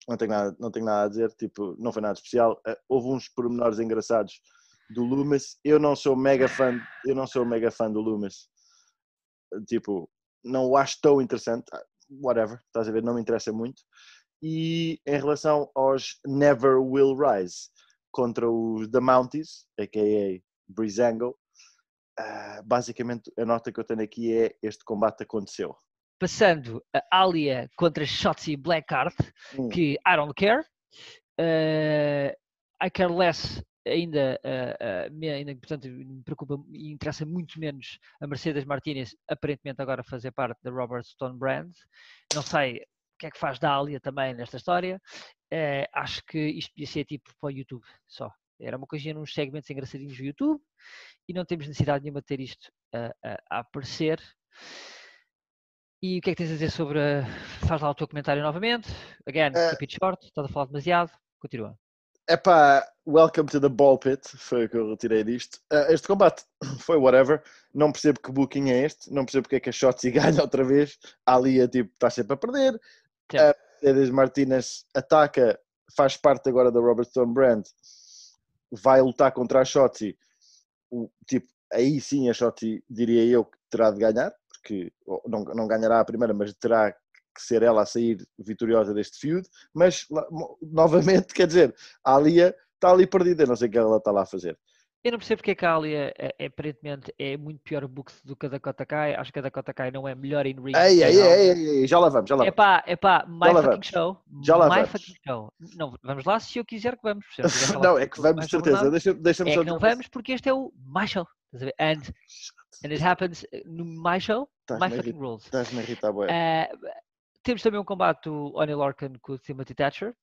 S2: não tenho, nada, não tenho nada a dizer, tipo, não foi nada especial. Ah, houve uns pormenores engraçados do Loomis. Eu não sou mega fã, eu não sou mega fã do Loomis. Tipo, não o acho tão interessante. Ah, Whatever, estás a ver, não me interessa muito. E em relação aos Never Will Rise contra os The Mounties, a.k.a. Breezango. Ah, basicamente, a nota que eu tenho aqui é este combate aconteceu.
S1: Passando a Alia contra Shotzi Blackheart,
S2: Hum,
S1: que I don't care. Eh, I care less ainda, eh, eh, me, ainda, portanto, me preocupa e interessa muito menos a Mercedes Martinez, aparentemente agora fazer parte da Robert Stone Brand. Não sei o que é que faz da Alia também nesta história. Eh, acho que isto podia ser tipo para o YouTube só. Era uma coisinha nos segmentos engraçadinhos do YouTube e não temos necessidade nenhuma de ter isto a- a- a aparecer. E o que é que tens a dizer sobre. a- Faz lá o teu comentário novamente. Again,
S2: Eh,
S1: keep it short, estás a falar demasiado. Continua.
S2: Epá, welcome to the ball pit, foi o que eu retirei disto. Ah, este combate [COUGHS] foi whatever, não percebo que booking é este, não percebo porque é que a Shotzi [LAUGHS] ganha outra vez. A Alia, tipo, está sempre a perder.
S1: Sim.
S2: A Mercedes Martinez ataca, faz parte agora da Robert Stone Brand, vai lutar contra a Shotzi. O, tipo, aí sim a Shotzi, diria eu, que terá de ganhar, porque não, não ganhará a primeira, mas terá que ser ela a sair vitoriosa deste feud. Mas, novamente, [LAUGHS] quer dizer, a Alia está ali perdida, não sei o que ela está lá a fazer.
S1: Eu não percebo porque é que a Alia é, é, aparentemente é muito pior book do que a Dakota Kai. Acho que a Dakota Kai não é melhor em ring.
S2: Ei, ei, ei, ei, já lá vamos, já lá
S1: É
S2: vamos.
S1: pá, é pá, my
S2: lá
S1: fucking show.
S2: Já lá
S1: my
S2: vamos.
S1: fucking show. Não, vamos lá se eu quiser que vamos. falar [LAUGHS]
S2: Não, é que vamos de certeza.
S1: nada,
S2: Deixa- Deixa-me
S1: É
S2: só
S1: que não vamos porque este é o my show. And, and it happens no my show, my fucking rules.
S2: Estás-me a irritar, bué.
S1: Eh, temos também um combate do Oni Lorcan com o Timothy Thatcher,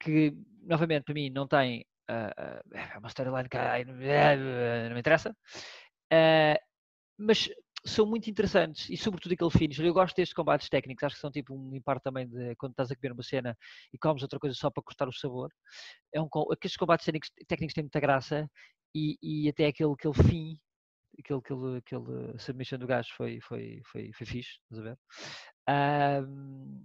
S1: que novamente para mim não tem ah, é uma storyline que ai, não não me interessa, Eh, mas são muito interessantes e sobretudo aquele finish. Eu gosto destes combates técnicos, acho que são tipo um impar também de quando estás a comer uma cena e comes outra coisa só para cortar o sabor. É um, aqueles combates técnicos, técnicos têm muita graça e, e até aquele, aquele fim aquele, aquele, aquele submission do gajo foi, foi, foi, foi fixe, estás a ver? Ahm,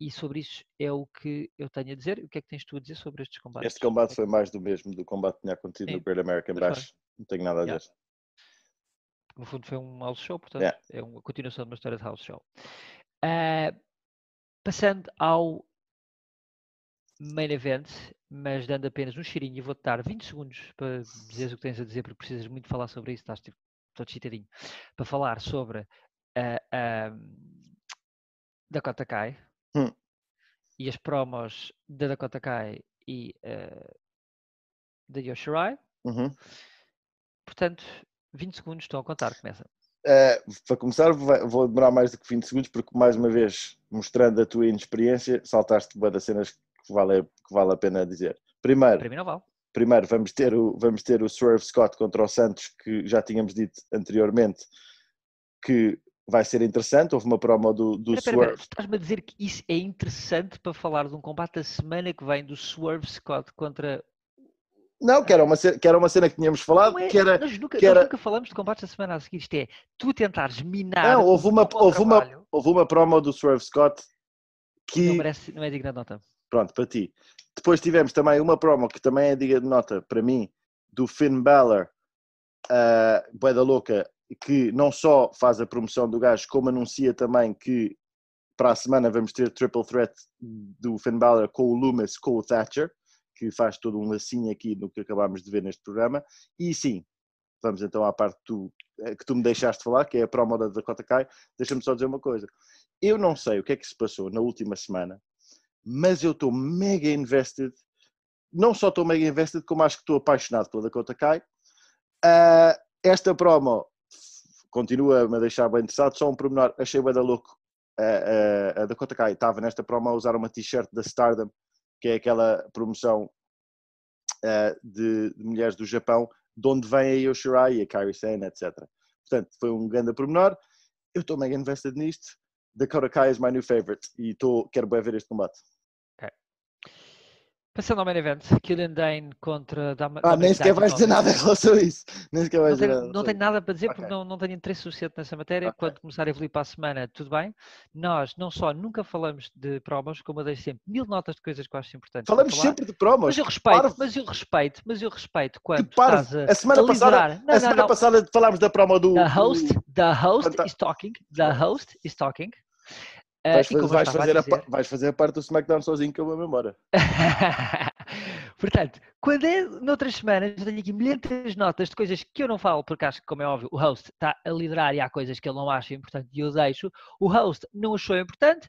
S1: e sobre isso é o que eu tenho a dizer. O que é que tens tu a dizer sobre estes combates?
S2: Este combate foi mais do mesmo do combate que tinha acontecido
S1: Sim,
S2: no Great American. Bash. Não tenho nada a
S1: Yeah.
S2: dizer.
S1: No fundo foi um house show, portanto
S2: Yeah.
S1: é uma continuação de uma história de house show. Ah, passando ao main event, mas dando apenas um cheirinho, e vou-te dar 20 segundos para dizeres o que tens a dizer, porque precisas muito falar sobre isso, estás tipo, todo excitadinho, para falar sobre a a Dakota Kai
S2: Hum.
S1: e as promos da Dakota Kai e ah, da Yoshirai.
S2: Uhum.
S1: Portanto, 20 segundos estão a contar, começa.
S2: Eh, para começar, vou demorar mais do que 20 segundos, porque mais uma vez, mostrando a tua inexperiência, saltaste boa das cenas que vale, que vale a pena dizer. Primeiro,
S1: Para mim não vale.
S2: primeiro vamos, ter o, vamos ter o Swerve Scott contra o Santos, que já tínhamos dito anteriormente que vai ser interessante. Houve uma promo do, do
S1: espera,
S2: Swerve.
S1: estás-me a dizer que isso é interessante para falar de um combate da semana que vem do Swerve Scott contra.
S2: Não, que era, uma cena, que era uma cena que tínhamos falado,
S1: é-
S2: que era.
S1: nós, nunca,
S2: que era-
S1: nunca falamos de combates da semana a seguir. Isto é tu tentares minar.
S2: Não, houve
S1: um
S2: uma, houve, uma, houve uma promo do Swerve Scott que.
S1: Não, merece, não é digna de nota.
S2: Pronto, para ti. Depois tivemos também uma promo que também é diga de nota para mim, do Finn Balor, uh, Boeda Louca, que não só faz a promoção do gajo, como anuncia também que para a semana vamos ter triple threat do Finn Balor com o Loomis, com o Thatcher, que faz todo um lacinho aqui no que acabámos de ver neste programa. E sim, vamos então à parte tu, eh, que tu me deixaste falar, que é a promo da Dakota Kai. Deixa-me só dizer uma coisa. Eu não sei o que é que se passou na última semana, mas eu estou mega invested. Não só estou mega invested, como acho que estou apaixonado pela Dakota Kai. Ah, esta promo continua-me a deixar bem interessado. Só um pormenor, achei bem da louco. Ah, ah, a Dakota Kai estava nesta promo a usar uma t-shirt da Stardom, que é aquela promoção ah, de, de mulheres do Japão, de onde vem a Yoshirai a Kairi Sane, etc. Portanto, foi um grande pormenor. Eu estou mega invested nisto. Dakota Kai is my new favorite e estou, quero bem ver este combate.
S1: Passando ao main event, Killian Dane contra Dama,
S2: Ah, nem sequer vais dizer nada em relação a isso. Nem sequer vais
S1: Não
S2: dizer nada.
S1: não tenho nada para dizer
S2: Ok.
S1: porque não, não tenho interesse suficiente nessa matéria.
S2: Ok.
S1: Quando começar a evoluir para a semana, tudo bem. Nós não só nunca falamos de promos, como eu deixo sempre mil notas de coisas que eu acho importantes.
S2: Falamos sempre de promos.
S1: Mas eu respeito,
S2: parvo.
S1: mas eu respeito, mas eu respeito quando estás a,
S2: A semana
S1: a
S2: passada-.
S1: Não,
S2: a semana
S1: não.
S2: passada falámos da promo do.
S1: The host,
S2: do-
S1: the host is talking, the host is talking. Ah,
S2: Vais,
S1: eu
S2: vais fazer a,
S1: dizer-
S2: vais fazer a parte do SmackDown sozinho com a minha memória.
S1: Portanto, quando é noutras semanas, eu tenho aqui milhares notas de coisas que eu não falo, porque acho que, como é óbvio, o host está a liderar e há coisas que ele não acha importante e eu deixo. O host não achou importante,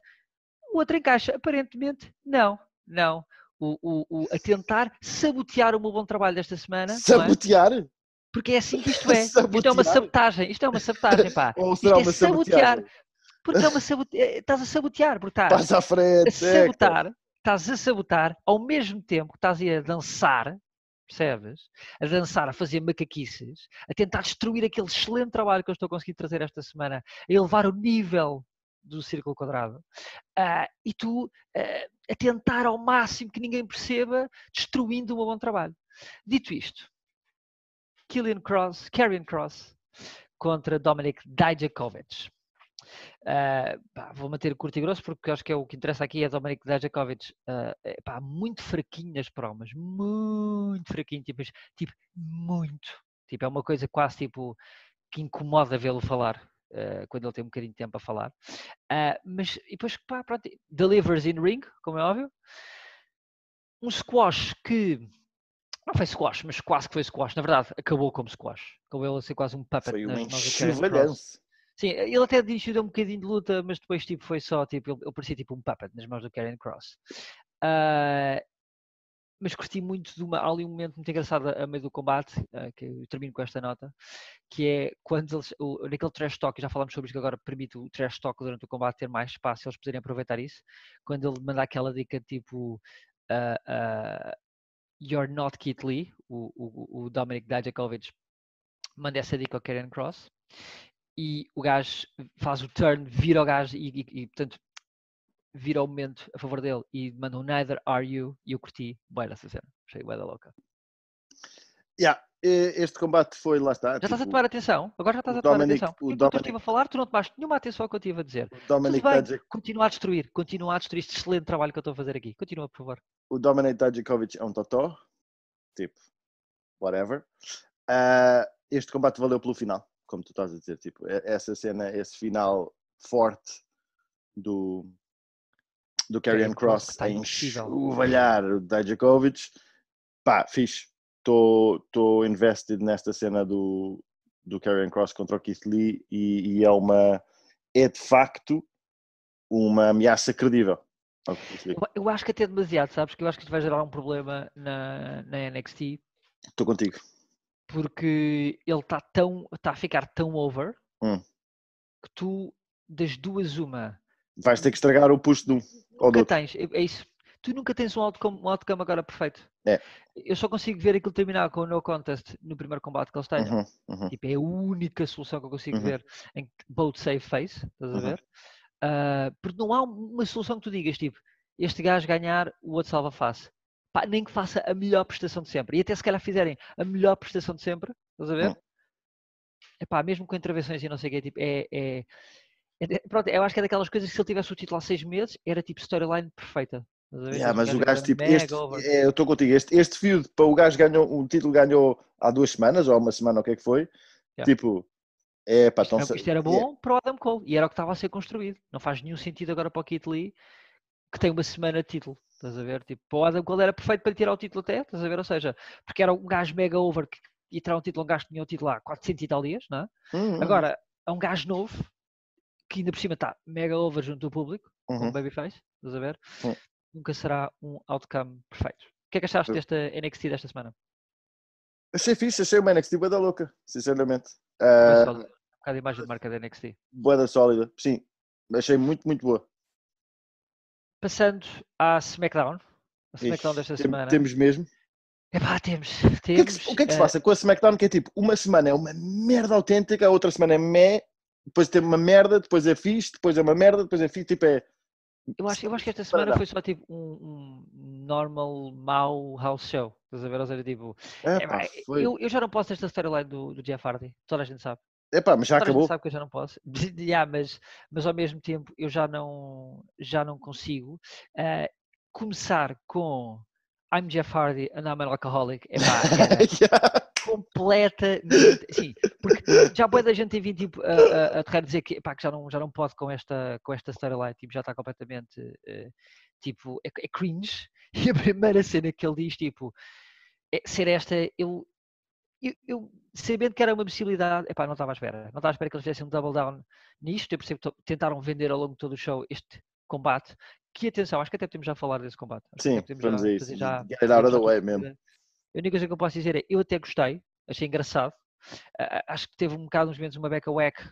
S1: o outro encaixa. Aparentemente, não, não. O, o, o, a tentar sabotear o meu bom trabalho desta semana. é?
S2: Sabotear?
S1: Porque é assim que isto é. [LAUGHS] Isto é uma sabotagem. Isto é uma sabotagem, pá. [LAUGHS]
S2: Ou
S1: Isto
S2: será
S1: é
S2: uma
S1: sabotear.
S2: saboteagem?
S1: Porque é sabote... estás a sabotear, porque estás
S2: Passa à frente.
S1: a
S2: seca.
S1: sabotar, estás a sabotar, ao mesmo tempo que estás a dançar, percebes? A dançar, a fazer macaquices, a tentar destruir aquele excelente trabalho que eu estou conseguindo trazer esta semana, a elevar o nível do círculo quadrado, ah, e tu ah, a tentar ao máximo que ninguém perceba, destruindo o meu bom trabalho. Dito isto, Killian Cross, Karrion Cross contra Dominic Dijakovic. Uh, pá, vou manter curto e grosso porque acho que é o que interessa aqui é Dominic Dijakovic uh, é, pá, muito fraquinho nas promas, muito fraquinho, tipo, tipo, muito. Tipo, é uma coisa quase tipo que incomoda vê-lo falar uh, quando ele tem um bocadinho de tempo a falar. Mas e depois, pá, pronto, delivers in ring, como é óbvio. Um squash que não foi squash, mas quase que foi squash. Na verdade, acabou como squash. Acabou ele a ser quase um puppet
S2: Foi um
S1: nas Sim, ele até deu um bocadinho de luta, mas depois tipo, foi só, tipo, ele, ele parecia tipo um puppet nas mãos do Karen Cross. Ah, mas curti muito de uma, há ali um momento muito engraçado a meio do combate, ah, que eu termino com esta nota, que é quando eles, o, naquele trash talk, já falamos sobre isto que agora permite o trash talk durante o combate ter mais espaço, eles poderem aproveitar isso, quando ele manda aquela dica tipo ah, You're not Kit Lee, o, o, o Dominic Dijakovic manda essa dica ao Karen Cross e o gajo faz o turn, vira o gajo e, e- e, portanto vira o momento a favor dele e manda um Neither Are You e eu curti bué dessa cena, achei bué da louca.
S2: Yeah, este combate foi, lá está.
S1: Já estás a
S2: tipo,
S1: tomar atenção? Agora já estás a tomar
S2: Dominic-
S1: atenção.
S2: o
S1: Enquanto eu
S2: Dominic-
S1: estive a falar, tu não tomaste nenhuma atenção ao que eu estive a dizer.
S2: Dominic
S1: Tudo bem, continua a destruir, continua a destruir este excelente trabalho que eu estou a fazer aqui. Continua, por favor.
S2: o Dominic Dijakovic é um totó, tipo, whatever. Ah, este combate valeu pelo final, como tu estás a dizer, tipo, essa cena, esse final forte do do Karrion
S1: Cross,
S2: a
S1: impossível.
S2: enxovalhar o Dijakovic, pá, fixe. Estou invested nesta cena do, do Karrion Cross contra o Keith Lee e, e é uma, é de facto uma ameaça credível.
S1: eu acho que até demasiado, sabes? Que eu acho que isto vai gerar um problema na, na NXT
S2: Estou contigo.
S1: Porque ele está tão está a ficar tão over
S2: Hum.
S1: que tu das duas uma
S2: Vais ter que estragar o push de um ou do outro.
S1: tens é, é isso tu nunca tens um outcome, um outcome agora perfeito
S2: É.
S1: eu só consigo ver aquilo terminar com o no contest no primeiro combate que eles tenham
S2: Uhum, uhum.
S1: tipo é a única solução que eu consigo
S2: Uhum.
S1: ver em que both save face estás a
S2: Uhum.
S1: ver Ah, porque não há uma solução que tu digas tipo este gajo ganhar o outro salva face Pá, nem que faça a melhor prestação de sempre e até se calhar fizerem a melhor prestação de sempre estás a ver
S2: Hum.
S1: Epá, mesmo com intervenções e não sei o quê, tipo, é, é, é de- pronto, eu acho que é daquelas coisas que se ele tivesse o título há seis meses, era tipo storyline perfeita.
S2: Yeah, mas o
S1: era
S2: gajo, tipo, este, é, eu estou contigo, este, este feud, para o gajo ganhou, o título ganhou há duas semanas, ou há uma semana, ou o que é que foi,
S1: Yeah.
S2: tipo, é pá,
S1: Isto,
S2: tão
S1: era,
S2: se-
S1: isto era
S2: é,
S1: bom para o Adam Cole e era o que estava a ser construído. Não faz nenhum sentido agora para o Kit Lee que tem uma semana de título. Estás a ver? Tipo, o Adam Cole era perfeito para lhe tirar o título até, estás a ver? Ou seja, porque era um gajo mega over que ia tirar um título, um gajo que tinha o título há 400 e tal dias, não é?
S2: Hum, hum,
S1: Agora, é um gajo novo que ainda por cima está mega over junto do público,
S2: uhum.
S1: como babyface, estás a ver?
S2: Hum.
S1: Nunca será um outcome perfeito. O que é que achaste desta NXT desta semana?
S2: Achei fixe, achei uma NXT bué da louca, sinceramente.
S1: Boa
S2: Uh,
S1: sólida. Um bocado a imagem de marca da NXT.
S2: bué da sólida, sim, achei muito, muito boa.
S1: Passando à SmackDown. A SmackDown
S2: Ixi,
S1: desta
S2: tem-
S1: semana.
S2: Temos mesmo.
S1: Epá, temos.
S2: O que, é que,
S1: temos
S2: o que é que se
S1: eh,
S2: passa com a SmackDown? Que é tipo, uma semana é uma merda autêntica, a outra semana é meh, depois tem uma merda, depois é fixe, depois é uma merda, depois é fixe, tipo é.
S1: Eu acho, eu acho que esta semana foi só tipo um, um normal, mau house show. Estás a ver? Ou seja, tipo,
S2: É, pá,
S1: eu, eu já não posso esta storyline do, do Jeff Hardy. Toda a gente sabe.
S2: Epá, mas já acabou.
S1: sabe que eu já não posso. [LAUGHS] Yeah, mas, mas ao mesmo tempo eu já não, já não consigo eh, começar com I'm Jeff Hardy and I'm an alcoholic. Epá, [LAUGHS] era
S2: Yeah.
S1: completamente. Sim, porque já boa da gente tem vindo tipo, a, a, a dizer que, epá, que já, não, já não pode com esta, com esta storyline, tipo, já está completamente eh, tipo, é, é cringe. [LAUGHS] E a primeira cena que ele diz, tipo, é ser esta, eu, eu, eu sabendo que era uma possibilidade, epá, não estava à espera. Não estava à espera que eles fizessem um double down nisto. Eu percebo que tentaram vender ao longo de todo o show este combate. Que atenção, acho que até podemos já falar desse combate.
S2: Sim, vamos
S1: já
S2: a isso.
S1: já-
S2: Get it out of the way mesmo.
S1: A única coisa que eu posso dizer é, eu até gostei, achei engraçado. Ah, acho que teve um bocado uns momentos uma beca whack,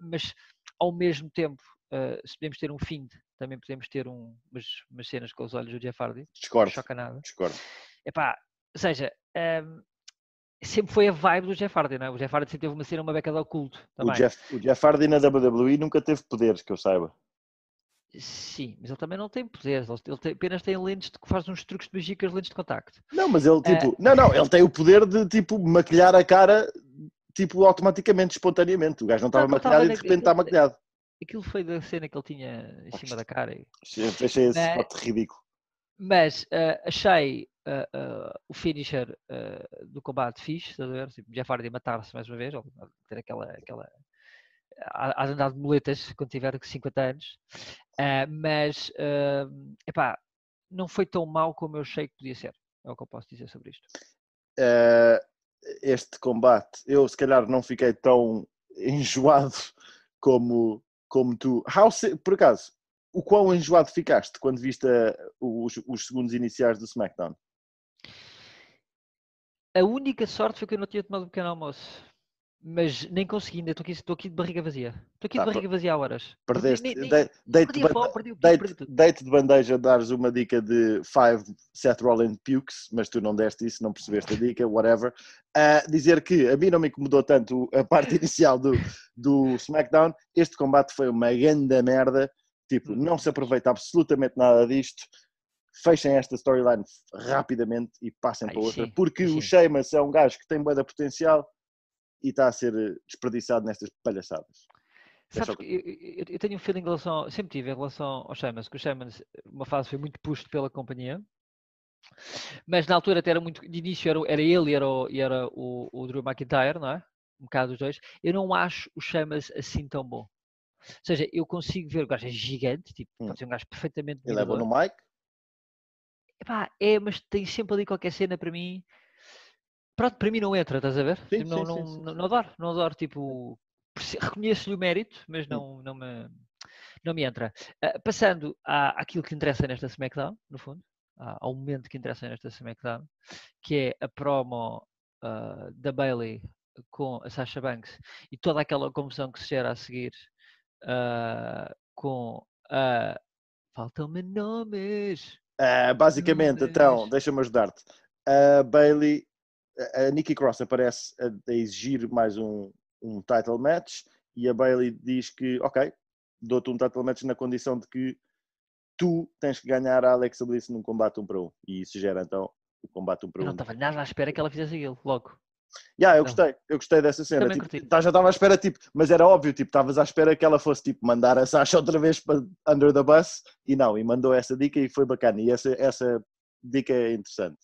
S1: mas ao mesmo tempo, ah, se podemos ter um fim, também podemos ter um, umas, umas cenas com os olhos do Jeff Hardy. Não
S2: Discordo,
S1: choca nada.
S2: discordo.
S1: Epá, ou seja, ahm, sempre foi a vibe do Jeff Hardy, não é? O Jeff Hardy sempre teve uma cena, uma beca de oculto
S2: O
S1: também.
S2: Jeff, o Jeff Hardy na WWE nunca teve poderes, que eu saiba.
S1: Sim, mas ele também não tem poderes, ele tem- apenas tem lentes de que faz uns truques de magia com as lentes de contacto.
S2: Não, mas ele tipo. Não, não, ele tem o poder de tipo maquilhar a cara tipo automaticamente, espontaneamente. O gajo não estava
S1: Não,
S2: maquilhado e de repente está maquilhado.
S1: Aquilo foi da cena que ele tinha em cima da cara. e-
S2: Achei esse
S1: Né?
S2: spot ridículo.
S1: Mas ah, achei ah, ah, o finisher do combate fixe, estás a ver? Tipo, Jeff Hardy matar-se mais uma vez, ou ter aquela. aquela de andar de muletas quando tiver 50 anos, mas epá, não foi tão mau como eu achei que podia ser. É o que eu posso dizer sobre isto.
S2: Este combate, eu se calhar não fiquei tão [LAUGHS] enjoado como, como tu. How por acaso, o quão enjoado ficaste quando viste eh, os, os segundos iniciais do SmackDown?
S1: A única sorte foi que eu não tinha tomado um pequeno almoço. Mas nem consegui, ainda estou aqui, estou aqui de barriga vazia. Estou aqui
S2: Tá,
S1: de barriga vazia há horas.
S2: Perdeste, deite de
S1: a
S2: bandeja dares uma dica de 5 Seth Rollins pukes, mas tu não deste isso, não percebeste a dica, whatever. Ah, dizer que a mim não me incomodou tanto a [LAUGHS] parte inicial do, do SmackDown, este combate foi uma grande merda, tipo, não se aproveita absolutamente nada disto, fechem esta storyline rapidamente e passem
S1: Ai,
S2: para outra,
S1: sim,
S2: porque
S1: sim.
S2: o Sheamus é um gajo que tem de potencial e está a ser eh, desperdiçado nestas palhaçadas. É
S1: Sabes que eu, eu- tenho um feeling em relação, sempre tive em relação ao Sheamus, que o Sheamus, uma fase foi muito puxo pela companhia, mas na altura até era muito, de início era, era ele e era, o, era o, o Drew McIntyre, não é? Um bocado os dois. Eu não acho o Sheamus assim tão bom. Ou seja, eu consigo ver o gajo é gigante, tipo,
S2: Hum.
S1: pode ser um gajo perfeitamente
S2: Ele é bom no mic,
S1: Epá, é, mas tem sempre ali qualquer cena para mim. Pronto, para mim não entra, estás a ver?
S2: Sim,
S1: Tipo, não,
S2: sim,
S1: não,
S2: sim,
S1: não, não adoro, não adoro, tipo, reconheço-lhe o mérito, mas
S2: Hum.
S1: não, não, me, não me entra. Ah, passando à, àquilo que interessa nesta SmackDown, no fundo, à- ao momento que interessa nesta SmackDown, que é a promo ah, da Bailey com a Sasha Banks e toda aquela confusão que se gera a seguir ah, com a. Faltam-me nomes.
S2: Ah, basicamente,
S1: Mas-
S2: então, deixa-me ajudar-te. A Bailey, a Nikki Cross aparece a, a exigir mais um, um title match e a Bailey diz que, ok, dou-te um title match na condição de que tu tens que ganhar a Alexa Bliss num combate um para um. E isso gera então o combate um para
S1: Eu não
S2: um.
S1: estava nada à espera que ela fizesse aquilo, logo.
S2: Yeah, eu
S1: Não.
S2: gostei, eu gostei dessa cena. Tipo, tá- já estava à espera, tipo, mas era óbvio, tipo, estavas à espera que ela fosse tipo mandar a Sasha outra vez para under the bus e não, e mandou essa dica e foi bacana. E essa, essa dica é interessante.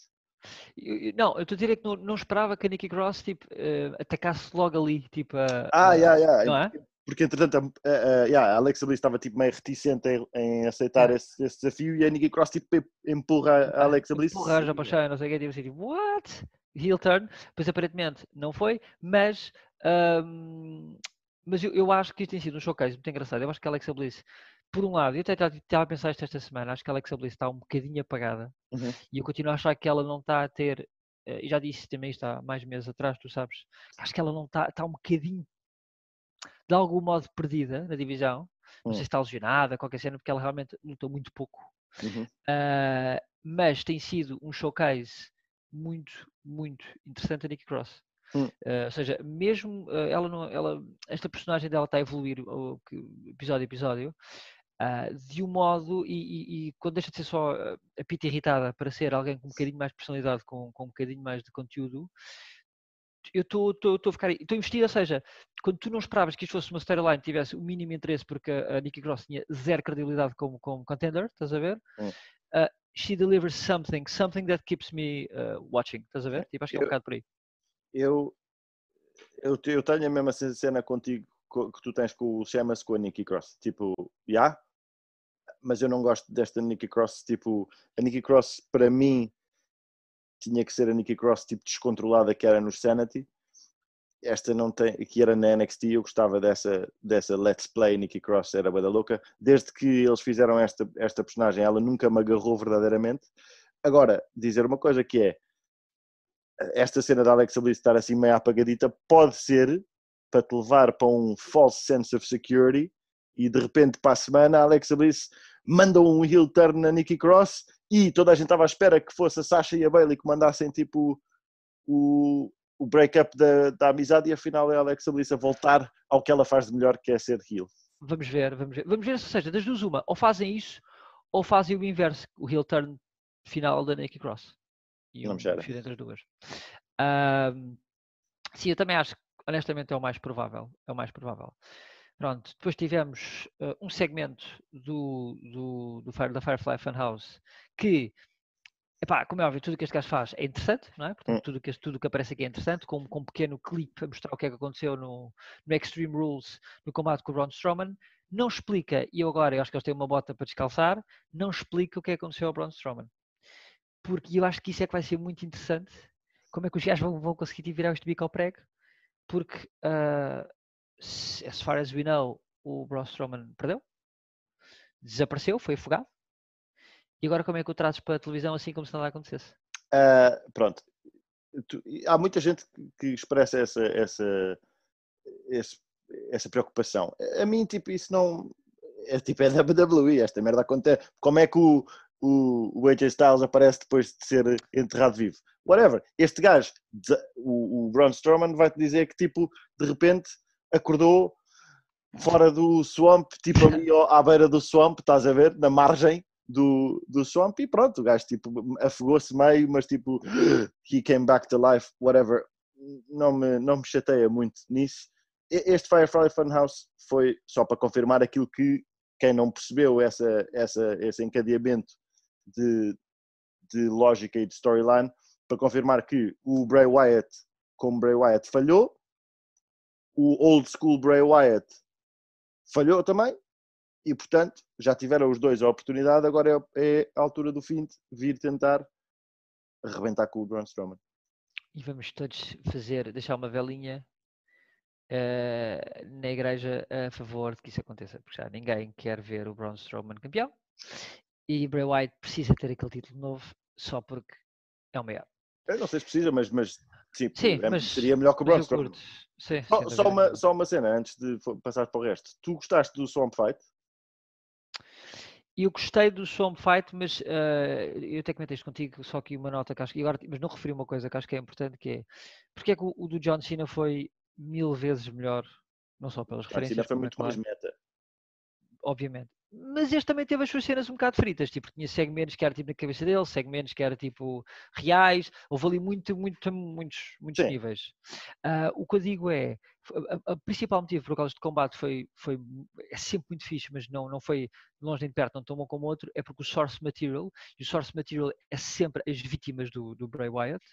S1: Eu- Não, eu estou a dizer que não, não esperava que a Nikki Cross tipo, eh, atacasse logo ali, tipo, a-
S2: Ah,
S1: a-
S2: yeah, yeah.
S1: não é?
S2: Porque entretanto a, a, a- yeah, a Alexa Bliss estava tipo meio reticente em, em aceitar
S1: Yeah.
S2: esse, esse desafio e a Nikki Cross tipo em- empurra a Alexa Bliss.
S1: Empurrar já para não sei o que, tipo assim, tipo, what? Heel turn, pois aparentemente não foi, mas, ahm, mas eu, eu acho que isto tem sido um showcase muito engraçado. Eu acho que a Alexa Bliss, por um lado, eu até estava a pensar isto esta semana, acho que a Alexa Bliss está um bocadinho apagada
S2: Uhum.
S1: e eu continuo a achar que ela não está a ter, eh, e já disse também isto há mais meses atrás, tu sabes, acho que ela não está, está um bocadinho de algum modo perdida na divisão. Não
S2: Hum.
S1: sei se está lesionada, qualquer cena, porque ela realmente lutou muito pouco.
S2: Uhum.
S1: Ah, mas tem sido um showcase muito, muito interessante a Nikki Cross.
S2: Hum.
S1: Ah, ou seja, mesmo ah, ela, não, ela, esta personagem dela está a evoluir que- episódio a episódio ah, de um modo, e, e- e quando deixa de ser só a pita irritada para ser alguém com um bocadinho mais de personalidade, com, com um bocadinho mais de conteúdo, eu estou a ficar, estou investido, ou seja, quando tu não esperavas que isto fosse uma storyline que tivesse o mínimo interesse, porque a, a Nikki Cross tinha zero credibilidade como, como contender, estás a ver?
S2: Hum.
S1: Uh, she delivers something, something that keeps me uh, watching, estás a ver? Tipo, acho que é um
S2: Eu-
S1: bocado por aí.
S2: Eu, eu, eu tenho a mesma cena contigo co- que tu tens com o Sheamus com a Nikki Cross. Tipo, já? mas eu não gosto desta Nikki Cross. Tipo, a Nikki Cross, para mim, tinha que ser a Nikki Cross tipo descontrolada que era no Sanity. Esta não tem, que era na NXT, eu gostava dessa, dessa Let's Play Nikki Cross, era da louca. Desde que eles fizeram esta, esta personagem, ela nunca me agarrou verdadeiramente. Agora, dizer uma coisa que é, esta cena da Alexa Bliss estar assim meio apagadita pode ser para te levar para um false sense of security e de repente para a semana a Alexa Bliss manda um heel turn na Nikki Cross e toda a gente estava à espera que fosse a Sasha e a Bailey que mandassem tipo o, o break-up da, da amizade e afinal é a Alexa Bliss a voltar ao que ela faz de melhor que é ser heel.
S1: Vamos ver, vamos ver. Vamos ver, ou seja, das duas uma, ou fazem isso ou fazem o inverso, o heel turn final da Nikki Cross. E
S2: Não
S1: um
S2: me
S1: fio entre as duas. Sim, eu também acho que honestamente é o mais provável. É o mais provável. Pronto, depois tivemos eh, um segmento do, do, do Fire- da Firefly Funhouse que, epá, como é óbvio, tudo o que este gajo faz é interessante, não é? Portanto,
S2: Hum.
S1: tudo o que, tudo que aparece aqui é interessante, com, com um pequeno clipe a mostrar o que é que aconteceu no, no Extreme Rules, no combate com o Braun Strowman. Não explica, e eu agora eu acho que eles têm uma bota para descalçar, não explica o que é que aconteceu ao Braun Strowman. Porque eu acho que isso é que vai ser muito interessante. Como é que os gajos vão, vão conseguir virar este bico ao prego? Porque, se- as far as we know, o Braun Strowman perdeu, desapareceu, foi afogado. E agora como é que o trazes para a televisão assim como se nada acontecesse?
S2: Ah, pronto. Tu- há muita gente que- expressa essa, essa, esse- essa preocupação. A mim, tipo, isso não. É tipo, é WWE, esta merda acontece. Como é que o, o, o AJ Styles aparece depois de ser enterrado vivo? Whatever. Este gajo, o, o Braun Strowman, vai-te dizer que, tipo, de repente acordou fora do swamp, tipo ali [LAUGHS] à beira do swamp, estás a ver? Na margem do, do swamp e pronto, o gajo tipo afogou-se meio, mas tipo [GASPS] he came back to life, whatever. Não me, não me chateia muito nisso. Este Firefly Funhouse foi só para confirmar aquilo que quem não percebeu essa, essa, esse encadeamento de, de lógica e de storyline, para confirmar que o Bray Wyatt, como Bray Wyatt, falhou, o old school Bray Wyatt falhou também, e portanto já tiveram os dois a oportunidade, agora é, é a altura do fim de vir tentar arrebentar com o Braun Strowman.
S1: E vamos todos fazer, deixar uma velinha eh, na igreja a favor de que isso aconteça, porque já ninguém quer ver o Braun Strowman campeão e Bray Wyatt precisa ter aquele título novo só porque é o maior.
S2: Eu não sei se precisa, mas, mas sim,
S1: Sim,
S2: é-
S1: mas-
S2: seria melhor que o Braun Strowman.
S1: Sim,
S2: Só, só uma, só uma cena antes de passar para o resto. Tu gostaste do Swamp Fight?
S1: E eu gostei do Swamp Fight, mas eh, eu até comentei isto contigo, só que uma nota que acho que agora, mas não referi uma coisa que acho que é importante, que é porque é que o, o do John Cena foi mil vezes melhor, não só pelas
S2: A
S1: referências,
S2: Cena foi
S1: é
S2: muito mais meta.
S1: obviamente. Mas este também teve as suas cenas um bocado fritas, tipo, tinha segmentos que era tipo na cabeça dele, segmentos que era tipo reais, houve ali muito, muito, muitos, muitos
S2: Sim.
S1: níveis. Ah, o que eu digo é, o principal motivo por causa de combate foi, foi é sempre muito fixe, mas não, não foi longe nem de perto, não tão bom como outro, é porque o source material, e o source material é sempre as vítimas do, do Bray Wyatt.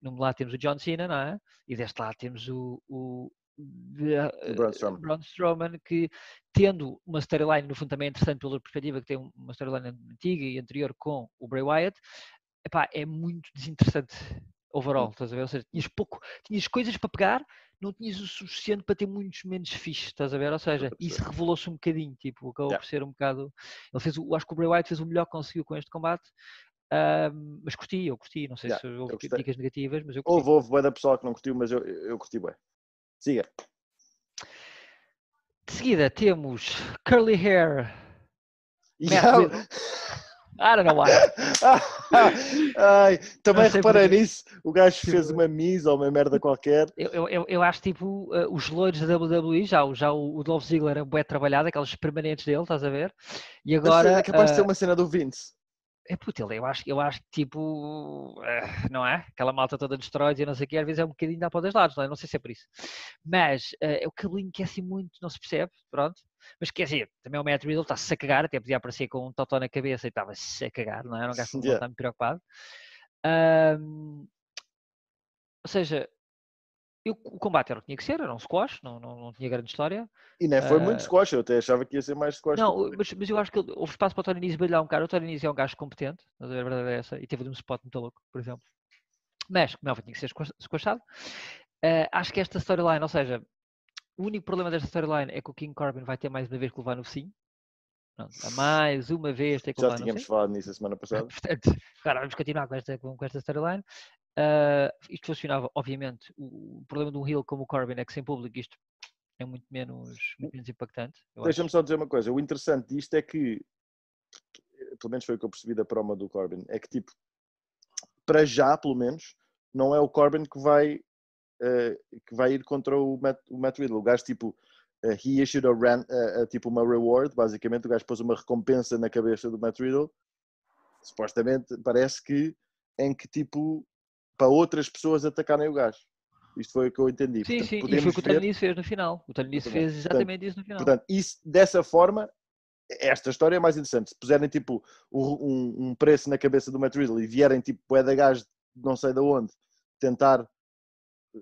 S1: Num lado temos o John Cena, não é? E deste lado temos o, o, de-
S2: Braun Strowman.
S1: Braun Strowman, que tendo uma storyline, no fundo também é interessante pela perspectiva que tem um- uma storyline antiga e anterior com o Bray Wyatt, epá, é muito desinteressante overall,
S2: Hum.
S1: estás a ver? Ou seja, tinhas pouco, tinhas coisas para pegar, não tinhas o suficiente para ter muitos menos fixe, estás a ver? Ou seja, isso revelou-se um bocadinho, tipo, acabou
S2: Yeah.
S1: por ser um bocado. Ele fez, acho que o Bray Wyatt fez o melhor que conseguiu com este combate. mas curti, eu curti, não sei
S2: Yeah,
S1: se houve críticas negativas, mas eu curti.
S2: Houve, houve da pessoa que não curtiu, mas eu, eu curti bem. Siga.
S1: De seguida temos Curly Hair. [LAUGHS]
S2: Yeah.
S1: I don't know why. [LAUGHS]
S2: Ai, também reparei
S1: porquê.
S2: nisso. O gajo
S1: Tipo-
S2: fez uma misa ou uma merda qualquer.
S1: Eu, eu- eu, acho tipo uh, os loiros da WWE, já, o- já o, o Dolph Ziggler é bué trabalhado, aqueles permanentes dele, estás a ver? E agora.
S2: é capaz de ser
S1: uh,
S2: uma cena do Vince.
S1: É puto, eu acho, eu acho que tipo, eh, não é? Aquela malta toda de esteroides e não sei o que, às vezes é um bocadinho dá para os dois lados, não, é? não sei se é por isso. Mas é o cabelinho que é assim muito, não se percebe, pronto. Mas quer dizer, também o Matt Riddle está-se a cagar, até podia aparecer com um totó na cabeça e estava-se a cagar, não é? Era um gajo que não
S2: Yeah.
S1: está muito preocupado. Ahm, ou seja, eu- o combate era o que tinha que ser, era um squash, não, não, não tinha grande história.
S2: E nem foi muito
S1: Ah,
S2: squash, eu até achava que ia ser mais squash.
S1: Não, mas, mas eu acho que ele- houve espaço para o Tony Nese brilhar um cara. O Tony é um gajo competente, a verdade é essa, e teve um spot muito louco, por exemplo. Mas, como é tinha que ser squash- squashado. Ah, acho que esta storyline, ou seja, o único problema desta storyline é que o King Corbin vai ter mais uma vez que levar no focinho. Pronto, mais uma vez tem que
S2: Já
S1: levar no
S2: tínhamos
S1: focinho.
S2: falado nisso a semana passada. [LAUGHS]
S1: Portanto, agora vamos continuar com esta, com esta storyline. Ah, isto funcionava, obviamente. O, o problema de um heel como o Corbin é que sem público isto é muito menos, muito menos impactante.
S2: Deixa-me só dizer uma coisa. O interessante disto é que, pelo menos foi o que eu percebi da promo do Corbin, é que tipo, para já, pelo menos, não é o Corbin que vai, eh, que vai ir contra o Matt, o Matt Riddle. O gajo tipo, eh, he issued a, ran, eh, tipo uma reward, basicamente, o gajo pôs uma recompensa na cabeça do Matt Riddle. Supostamente parece que em que tipo para outras pessoas atacarem o gajo. Isto foi o que eu entendi.
S1: Sim,
S2: Portanto,
S1: sim, e foi o que o Nese fez no final. O Tony Nese
S2: Exatamente.
S1: fez
S2: Portanto-
S1: exatamente isso no final.
S2: Portanto, isso, dessa forma, esta história é mais interessante. Se puserem tipo um, um preço na cabeça do Matt Riddle e vierem tipo o da gajo de não sei de onde tentar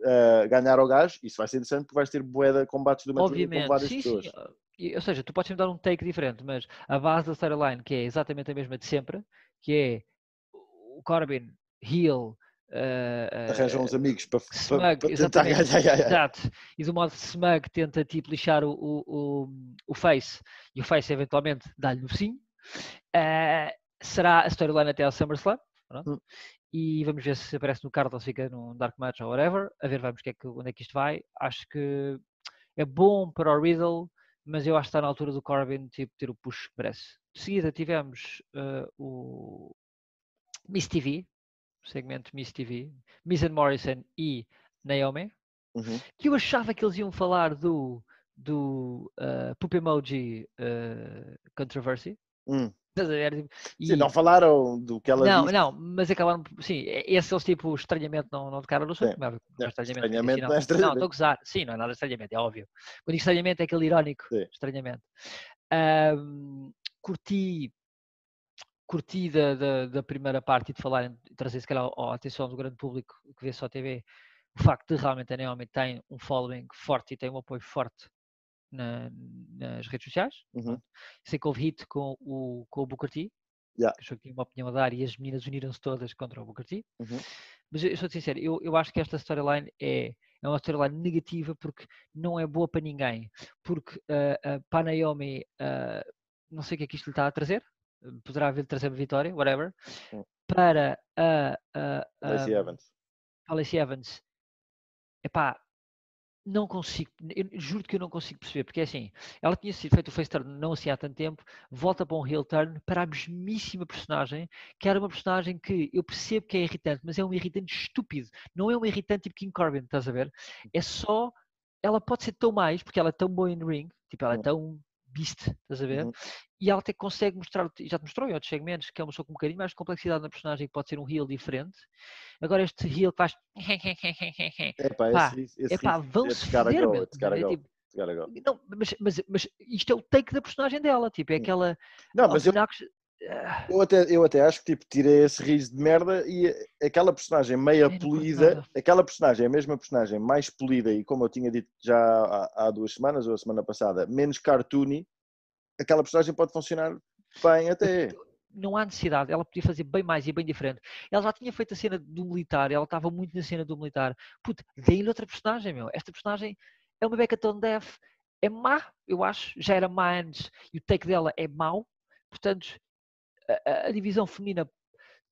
S2: eh, ganhar ao gajo, isso vai ser interessante porque vais ter boeda combates do Matt Riddle com várias
S1: sim,
S2: pessoas.
S1: sim. Ou seja, tu podes me dar um take diferente, mas a base da storyline, que é exatamente a mesma de sempre, que é o Corbin, heel, ah,
S2: Arranjam uns amigos para,
S1: Smug,
S2: para tentar ganhar.
S1: exato. E do modo Smug tenta tipo lixar o, o, o, Face e o Face eventualmente dá-lhe no focinho. Ah, será a storyline até ao SummerSlam.
S2: Hum.
S1: E vamos ver se aparece no card ou se fica num Dark Match ou whatever. A ver, vamos que é que, onde é que isto vai. Acho que é bom para o Riddle, mas eu acho que está na altura do Corbin tipo, ter o push que merece. De seguida tivemos ah, o Miss TV, segmento Miss TV, Miss and Morrison e Naomi,
S2: Uhum.
S1: que eu achava que eles iam falar do, do uh, Poop Emoji uh, Controversy.
S2: Hum.
S1: Tipo,
S2: Sim,
S1: e-
S2: não falaram do que ela
S1: não,
S2: disse.
S1: não, mas acabaram, sim, e- esses eles tipo estranhamente não, não tocaram no assunto,
S2: Sim.
S1: é não
S2: Não,
S1: é estranhamente,
S2: estranhamente
S1: assim,
S2: não é estranhamente.
S1: Não, estou a gozar, sim, não é nada estranhamente, é óbvio. Quando digo estranhamente é aquele irónico,
S2: Sim.
S1: estranhamente. Ahm, curti, curti da, da, da primeira parte e de falar, trazer se calhar a atenção do grande público que vê só a TV, o facto de realmente a Naomi tem um following forte e tem um apoio forte na- nas redes sociais.
S2: Uhum.
S1: Sei que houve hit com o, com o Booker T,
S2: Yeah.
S1: que achou que tinha uma opinião a dar e as meninas uniram-se todas contra o Booker T.
S2: Uhum.
S1: Mas eu, eu sou sincero, eu, eu acho que esta storyline é, é uma storyline negativa porque não é boa para ninguém. Porque ah, ah, para a Naomi, ah, não sei o que é que isto lhe está a trazer, poderá vir trazer uma vitória, whatever.
S2: Hum.
S1: Para a, a, a,
S2: Lacey Evans.
S1: a Lacey Evans, epá, não consigo, juro que eu não consigo perceber, porque é assim, ela tinha sido feito o face turn não assim há tanto tempo, volta para um heel turn para a mesmíssima personagem, que era uma personagem que eu percebo que é irritante, mas é um irritante estúpido, não é um irritante tipo King Corbin, estás a ver? É só, ela pode ser tão mais, porque ela é tão boa in ring, tipo, ela é
S2: Uhum.
S1: tão beast, estás a ver?
S2: Uhum.
S1: E ela até consegue mostrar, já te mostrou em outros segmentos, que é uma pessoa com um bocadinho mais de complexidade na personagem, que pode ser um heel diferente. Agora este heel que faz [LAUGHS]
S2: Epá,
S1: Pá,
S2: esse, esse
S1: Epá, vão-se foder, meu. não, mas, mas, mas isto é o take da personagem dela, tipo, é
S2: Hum.
S1: aquela.
S2: Não, mas eu, eu, até, eu até acho que tipo, tirei esse riso de merda e aquela personagem meia polida, aquela personagem, a mesma personagem mais polida e como eu tinha dito já há, há duas semanas ou a semana passada, menos cartoony, aquela personagem pode funcionar bem até.
S1: não há necessidade, ela podia fazer bem mais e bem diferente. Ela já tinha feito a cena do militar, ela estava muito na cena do militar. Puto, deem-lhe outra personagem, meu. Esta personagem é uma Becca Tone Death, é má, eu acho, já era má antes e o take dela é mau. Portanto, a, a- divisão feminina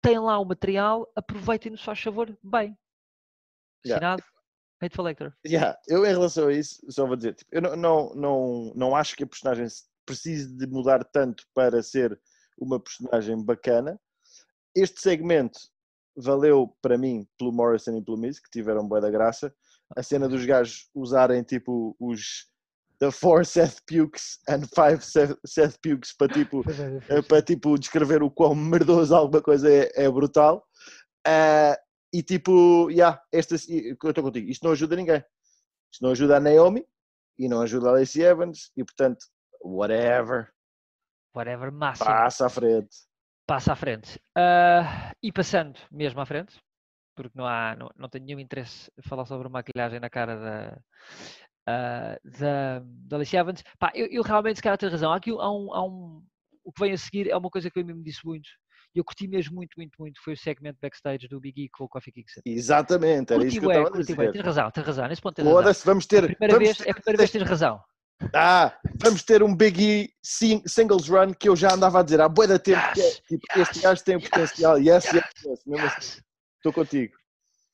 S1: tem lá o material, aproveitem-no, se faz favor, bem.
S2: Yeah.
S1: Assinado, Hateful Lecter.
S2: Yeah, eu em relação a isso, só vou dizer, tipo, eu não, não, não, não acho que a personagem se- precise de mudar tanto para ser uma personagem bacana. Este segmento valeu para mim pelo Morrison e pelo Miz, que tiveram boa da graça. A cena dos gajos usarem tipo os The Four Seth Pukes and Five Seth, Seth Pukes para tipo [LAUGHS] eh, para tipo descrever o quão merdoso alguma coisa é, é brutal. Ah, e tipo, yeah, esta, eu estou contigo, isto não ajuda ninguém. Isto não ajuda a Naomi e não ajuda a Lacey Evans e portanto, whatever,
S1: Whatever, máximo.
S2: passa à frente.
S1: passa à frente. Ah, e passando mesmo à frente, porque não há, não, não tenho nenhum interesse em falar sobre maquilhagem na cara da, ah, da, da Alicia Evans. Pá, eu, eu realmente, se calhar, tenho razão. Há aqui há um, há um, o que vem a seguir é uma coisa que eu mesmo disse muito. E eu curti mesmo muito, muito, muito. Foi o segmento backstage do Big E com o Coffee Kingston.
S2: Exatamente, era isso
S1: Curti
S2: que eu estava a dizer.
S1: Tens razão, tens razão. Nesse ponto tens razão.
S2: Vamos ter.
S1: É a primeira
S2: vamos
S1: vez,
S2: ter-
S1: é a primeira vez que tens razão.
S2: Ah, vamos ter um Big E sing- singles run que eu já andava a dizer há boa da tempo. que é,
S1: Yes,
S2: tipo,
S1: yes,
S2: este gajo tem
S1: yes,
S2: potencial. Yes, yes,
S1: yes,
S2: yes. Mesmo assim,
S1: Yes.
S2: estou contigo.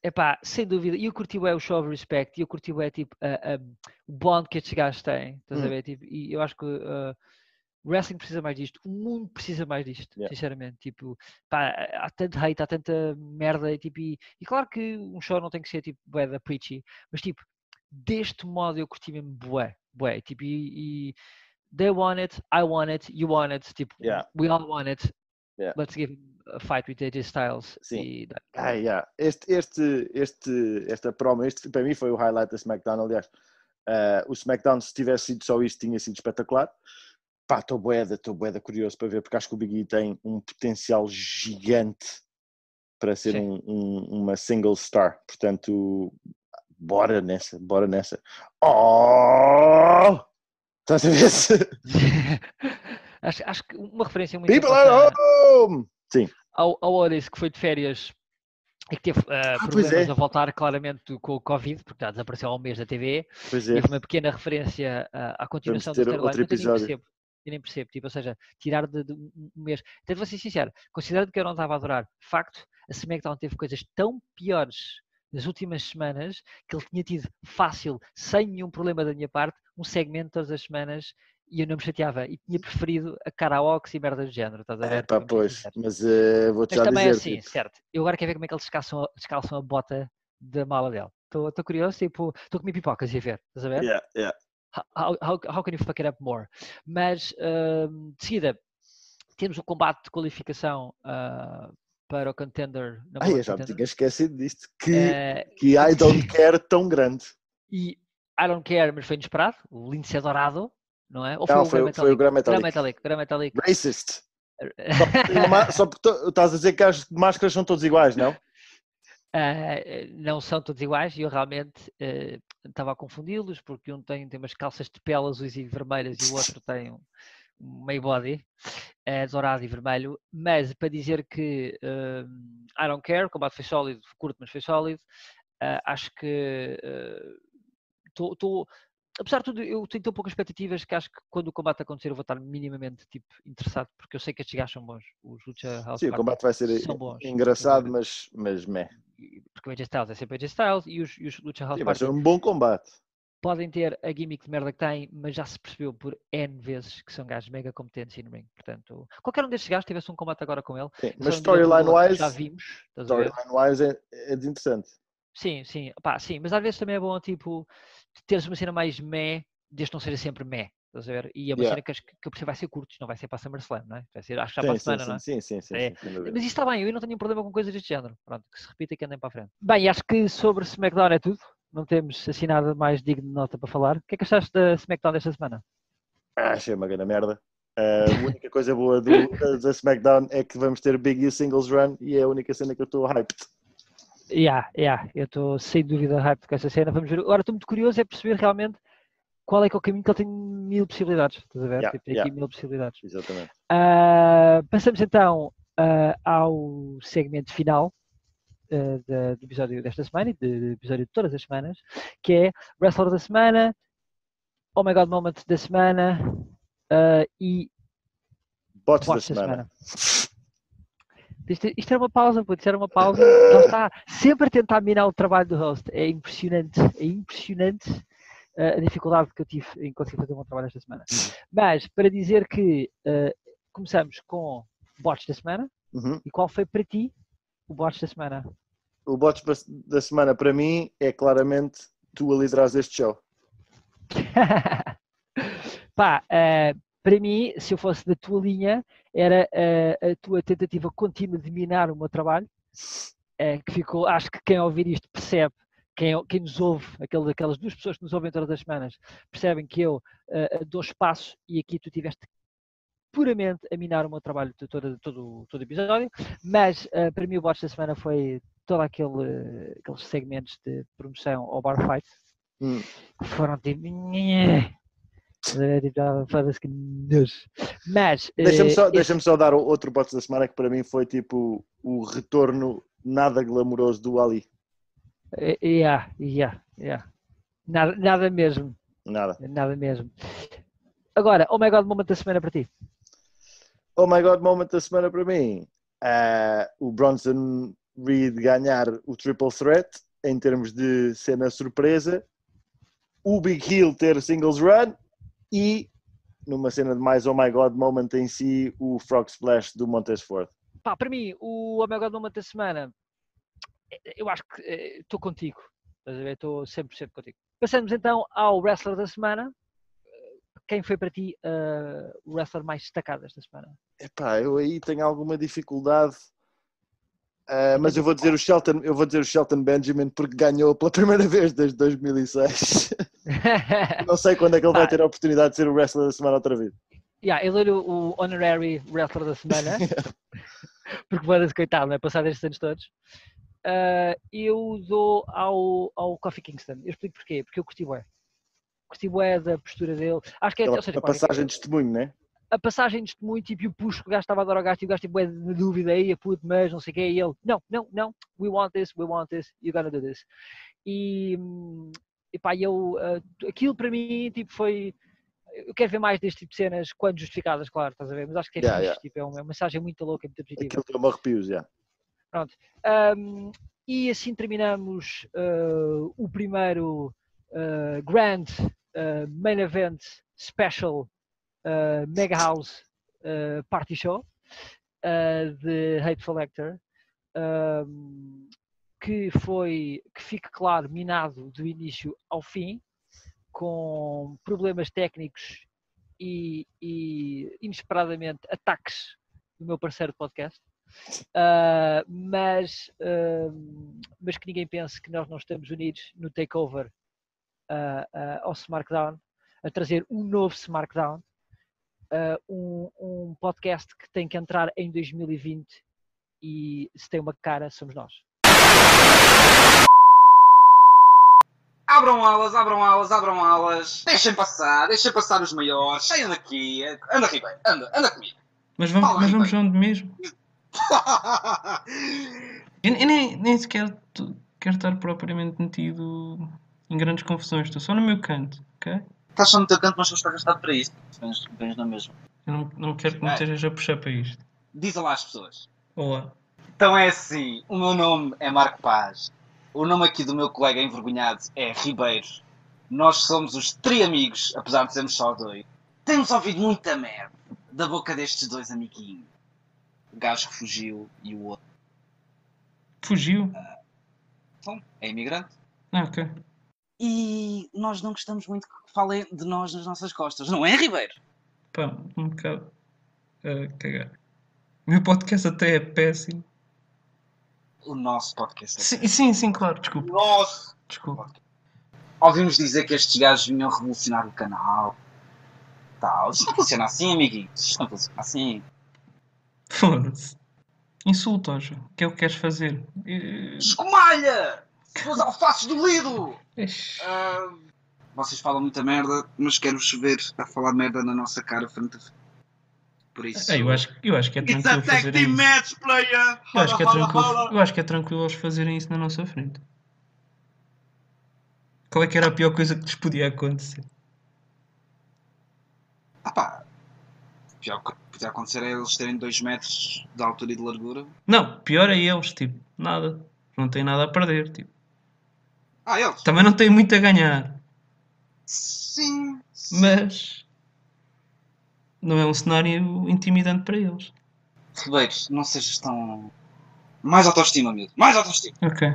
S1: Epá, sem dúvida. E eu curti bem o show of respect. E eu curti bem, tipo, a- a- o bond que estes gajos têm. Estás a
S2: Hum.
S1: ver? Tipo, e eu acho que uh, o wrestling precisa mais disto. O mundo precisa mais disto,
S2: Yeah.
S1: sinceramente. Tipo, pá, há tanto hate, há tanta merda. E, tipo, e, e claro que um show não tem que ser, tipo, bué da preachy. Mas, tipo, deste modo eu curti mesmo bué. Bué. Tipo, e... e They want it, I want it, you want it, tipo,
S2: Yeah.
S1: we all want it.
S2: Yeah.
S1: Let's give a fight with AJ Styles.
S2: Sim.
S1: E
S2: Ah, yeah. este, este, este, esta promo, este para mim foi o highlight da SmackDown. Aliás, Ah, o SmackDown, se tivesse sido só isto, tinha sido espetacular. Pá, estou boeda, estou boeda curioso para ver, porque acho que o Big E tem um potencial gigante para ser um- um- uma single star. Portanto, bora nessa, bora nessa. Oh! Estás a ver se. [LAUGHS]
S1: acho, acho que uma referência muito
S2: People at home! Sim,
S1: ao, ao Otis que foi de férias e que teve ah,
S2: pois
S1: problemas
S2: é.
S1: a voltar claramente com o Covid, porque já desapareceu há um mês da TV.
S2: pois é.
S1: houve uma pequena referência ah, à continuação
S2: outro
S1: mas eu nem percebo. Eu nem percebo, tipo, ou seja, tirar de, de um mês. Até vou ser sincero, considerando que eu não estava a adorar, facto, a SmackDown teve coisas tão piores nas últimas semanas que ele tinha tido fácil, sem nenhum problema da minha parte, um segmento todas as semanas e eu não me chateava e tinha preferido a karaoke e merda do género, estás a ver?
S2: É pá, pois,
S1: sinceros.
S2: mas eh, vou-te
S1: Mas
S2: já
S1: também é
S2: dizer.
S1: assim,
S2: tipo,
S1: certo. Eu agora quero ver como é que eles descalçam, a- descalçam a bota da mala dele. Estou curioso, tipo, estou a comer pipocas e a ver, estás a ver?
S2: yeah, yeah.
S1: How, how, how can you fuck it up more? Mas, ahm, de seguida, temos o combate de qualificação ah, para o contender. one
S2: eu já me tinha esquecido disto. Que,
S1: Eh,
S2: que I [LAUGHS] don't care tão grande.
S1: e I don't care, mas foi inesperado. O Lindsay Dourado, não é? Ou
S2: Não,
S1: o
S2: foi,
S1: Gran
S2: foi o Gran
S1: Gran
S2: Metalik.
S1: Metalik, Gran Metalik.
S2: Racist. [LAUGHS] Só porque, estás a dizer que as máscaras são todos iguais, não?
S1: Ah, não são todos iguais e eu realmente eh, estava a confundi-los porque um tem, tem umas calças de pele azuis e vermelhas e o outro [LAUGHS] tem um, meio body eh, dourado e vermelho, mas para dizer que eh, I don't care, o combate foi sólido, curto mas foi sólido, ah, acho que estou apesar de tudo, eu tenho tão poucas expectativas que acho que quando o combate acontecer eu vou estar minimamente tipo, interessado, porque eu sei que estes gajos são bons, os Lucha House
S2: Sim, o combate vai ser
S1: bons.
S2: engraçado, mas, mas meh.
S1: Porque o AJ Styles é sempre AJ Styles e os, e os Lucha House
S2: Sim, vai ser um bom combate.
S1: podem ter a gimmick de merda que têm, mas já se percebeu por N vezes que são gajos mega competentes in ring. Portanto, qualquer um destes gajos tivesse um combate agora com ele.
S2: Sim, mas storyline-wise,
S1: Já vimos.
S2: storyline-wise é, é desinteressante.
S1: Sim, sim, pá, sim, mas às vezes também é bom, tipo, teres uma cena mais meh, desde não seja sempre meh. Estás a ver? E é uma
S2: Yeah.
S1: cena que, acho que eu percebo vai ser curto, não vai ser para a SummerSlam, não é? Vai ser, acho que já
S2: Sim,
S1: para a
S2: sim,
S1: semana, não é?
S2: sim, sim, sim, sim,
S1: É.
S2: sim.
S1: Mas isso está bem, eu não tenho nenhum problema com coisas deste género. Pronto, que se repita e que andem para a frente. Bem, acho que sobre SmackDown é tudo. Não temos assim nada mais digno de nota para falar. O que é que achaste da SmackDown desta semana?
S2: Ah, achei uma grande merda. Ah, a única coisa boa do, da SmackDown é que vamos ter Big E Singles Run e é a única cena que eu estou hyped.
S1: Yeah, yeah, eu estou sem dúvida hype com essa cena. Vamos ver. Agora estou muito curioso é perceber realmente qual é que é o caminho que ele tem mil possibilidades. Estás a ver?
S2: Yeah,
S1: Tipo, tem
S2: yeah.
S1: aqui mil possibilidades.
S2: Exatamente.
S1: Ah, passamos então ah, ao segmento final ah, da- do episódio desta semana e de- do episódio de todas as semanas, que é Wrestler da semana, Oh My God Moment da semana e
S2: Bots da
S1: Watch da
S2: semana.
S1: semana. Isto, isto era uma pausa, putz, era uma pausa. Ele está sempre a tentar minar o trabalho do host. É impressionante, é impressionante uh, a dificuldade que eu tive em conseguir fazer um bom trabalho esta semana. Mas, para dizer que uh, começamos com bots da semana,
S2: Uhum.
S1: e qual foi para ti o bots da semana?
S2: O bots da semana para mim é claramente tu a liderares este show. [LAUGHS]
S1: Pá, uh, para mim, se eu fosse da tua linha, era uh, a tua tentativa contínua de minar o meu trabalho, uh, que ficou, acho que quem ouvir isto percebe, quem, quem nos ouve, aquele, aquelas duas pessoas que nos ouvem todas as semanas, percebem que eu uh, dou espaço e aqui tu tiveste puramente a minar o meu trabalho de todo, todo, todo o episódio, mas uh, para mim o bote da semana foi todos aquele, aqueles segmentos de promoção ao bar fight
S2: Hum.
S1: que foram tipo. Nhé. Tipo, Foda-se que nojo. Mas.
S2: Deixa-me
S1: eh,
S2: só,
S1: esse-
S2: deixa só dar outro bote da semana que para mim foi tipo o retorno nada glamouroso do Ali.
S1: eh, yeah, yeah, yeah. Nada, nada mesmo.
S2: Nada.
S1: Nada mesmo. Agora, oh my god, momento da semana para ti.
S2: Oh my god, moment da semana para mim. Ah, o Bronson Reed ganhar o triple threat em termos de cena surpresa. O Big Hill ter singles run e numa cena de mais oh my god moment em si, o Frog Splash do Montez Ford.
S1: Pá, para mim, o oh my god, momento da semana, eh, eu acho que eh, estou contigo. Estás a ver? Estou 100% contigo. Passamos então ao wrestler da semana. Eh, Quem foi para ti eh, o wrestler mais destacado esta semana?
S2: Epá, eu aí tenho alguma dificuldade. Ah, mas eu vou dizer o Shelton, eu vou dizer o Shelton Benjamin porque ganhou pela primeira [LAUGHS] vez desde 2006. [LAUGHS] Não sei quando é que ele vai ter a oportunidade de ser o wrestler da semana outra vez.
S1: yeah, ele era o honorary wrestler da semana. [LAUGHS] porque foda-se, coitado, não é? Passado estes anos todos. Ah, eu dou ao, ao Kofi Kingston. Eu explico porquê. Porque eu curti bué. Curti bué da postura dele. Acho que é,
S2: Aquela-
S1: ou seja,
S2: a passagem de testemunho, né?
S1: a passagem de testemunho, tipo, e o puxo que o gajo estava a dar ao gajo, e o gajo tipo, é na dúvida aí, puto, mas não sei o quê, e ele, não, não, não, we want this, we want this, you gotta do this. E, hum, e pá, eu, ah, aquilo para mim, tipo, foi, eu quero ver mais deste tipo de cenas, quando justificadas, claro, estás a ver, mas acho que é
S2: Yeah,
S1: fixe,
S2: yeah.
S1: tipo, é uma, é uma mensagem muito louca, muito positiva.
S2: Aquilo deu-me arrepios, já.
S1: Um, e assim terminamos uh, o primeiro uh, Grand uh, Main Event Special uh, Mega House uh, Party Show uh, de Hateful Actor. um, que foi, que fique claro, minado do início ao fim, com problemas técnicos e, e inesperadamente ataques do meu parceiro de podcast. Uh, mas, uh, mas que ninguém pense que nós não estamos unidos no takeover uh, ao SmackDown, a trazer um novo SmackDown, uh, um, um podcast que tem que entrar em 2020 e se tem uma cara, somos nós.
S3: Abram alas, abram alas, abram alas. Deixem passar, deixem passar os maiores. Saiam daqui. Anda, Ribeiro, anda, anda comigo.
S4: Mas vamos,
S3: Fala,
S4: mas vamos onde mesmo? [LAUGHS] Eu, eu nem, nem sequer quero estar propriamente metido em grandes confusões. Estou só no meu canto, ok?
S3: Estás só no teu canto, mas não estás gastado para isto. Vens, vens na mesma.
S4: Eu não, não quero que me estejas a puxar para isto.
S3: Diz lá às pessoas.
S4: Olá.
S3: Então é assim, o meu nome é Marco Paz. O nome aqui do meu colega envergonhado é Ribeiro. Nós somos os tri-amigos, apesar de sermos só dois. Temos ouvido muita merda da boca destes dois amiguinhos. O gajo que fugiu e o outro.
S4: Fugiu?
S3: Então, é imigrante.
S4: Ah, ok.
S3: E nós não gostamos muito que falem de nós nas nossas costas, não é, Ribeiro?
S4: Pá, um bocado. a cagar. O meu podcast até é péssimo.
S3: O nosso podcast. é
S4: Sim, sim, sim, claro, desculpa.
S3: Nosso!
S4: Desculpa.
S3: Ouvimos dizer que estes gajos vinham revolucionar o canal. Tal. Isto não funciona assim, amiguinhos. Isto não funciona assim.
S4: Foda-se. Insulta-os. O que é o que queres fazer? Eh,
S3: Escumalha! Os alfaces do Lido! Ah, vocês falam muita merda, mas quero-vos ver a falar merda na nossa cara frente a frente. Por isso.
S4: É, eu, acho, eu acho que é
S3: It's
S4: tranquilo
S3: a tag
S4: fazerem
S3: team
S4: isso.
S3: match, player!
S4: Eu acho, que é tranquilo, eu acho que é tranquilo eles fazerem isso na nossa frente. Qual é que era a pior coisa que lhes podia acontecer?
S3: Ah pá. O pior que podia acontecer é eles terem 2 metros de altura e de largura.
S4: Não, pior é eles, tipo, nada. Não têm nada a perder, tipo.
S3: Ah, eles?
S4: Também não têm muito a ganhar,
S3: Sim. sim.
S4: mas não é um cenário intimidante para eles.
S3: Ribeiros, não sejas tão. Mais autoestima, mesmo. Mais autoestima.
S4: Ok.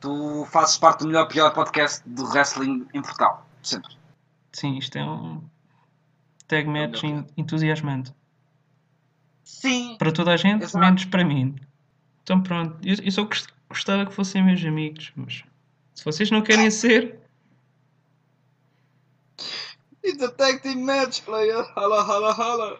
S3: Tu fazes parte do melhor pior podcast do wrestling em Portugal. Sempre.
S4: Sim, isto é um tag match en- entusiasmante.
S3: Sim.
S4: Para toda a gente,
S3: Exato.
S4: menos para mim. Então pronto, eu, eu só gost- gostava que fossem meus amigos, mas se vocês não querem [LAUGHS] ser,
S3: It's a tag team match, player. Hala, hala, hala.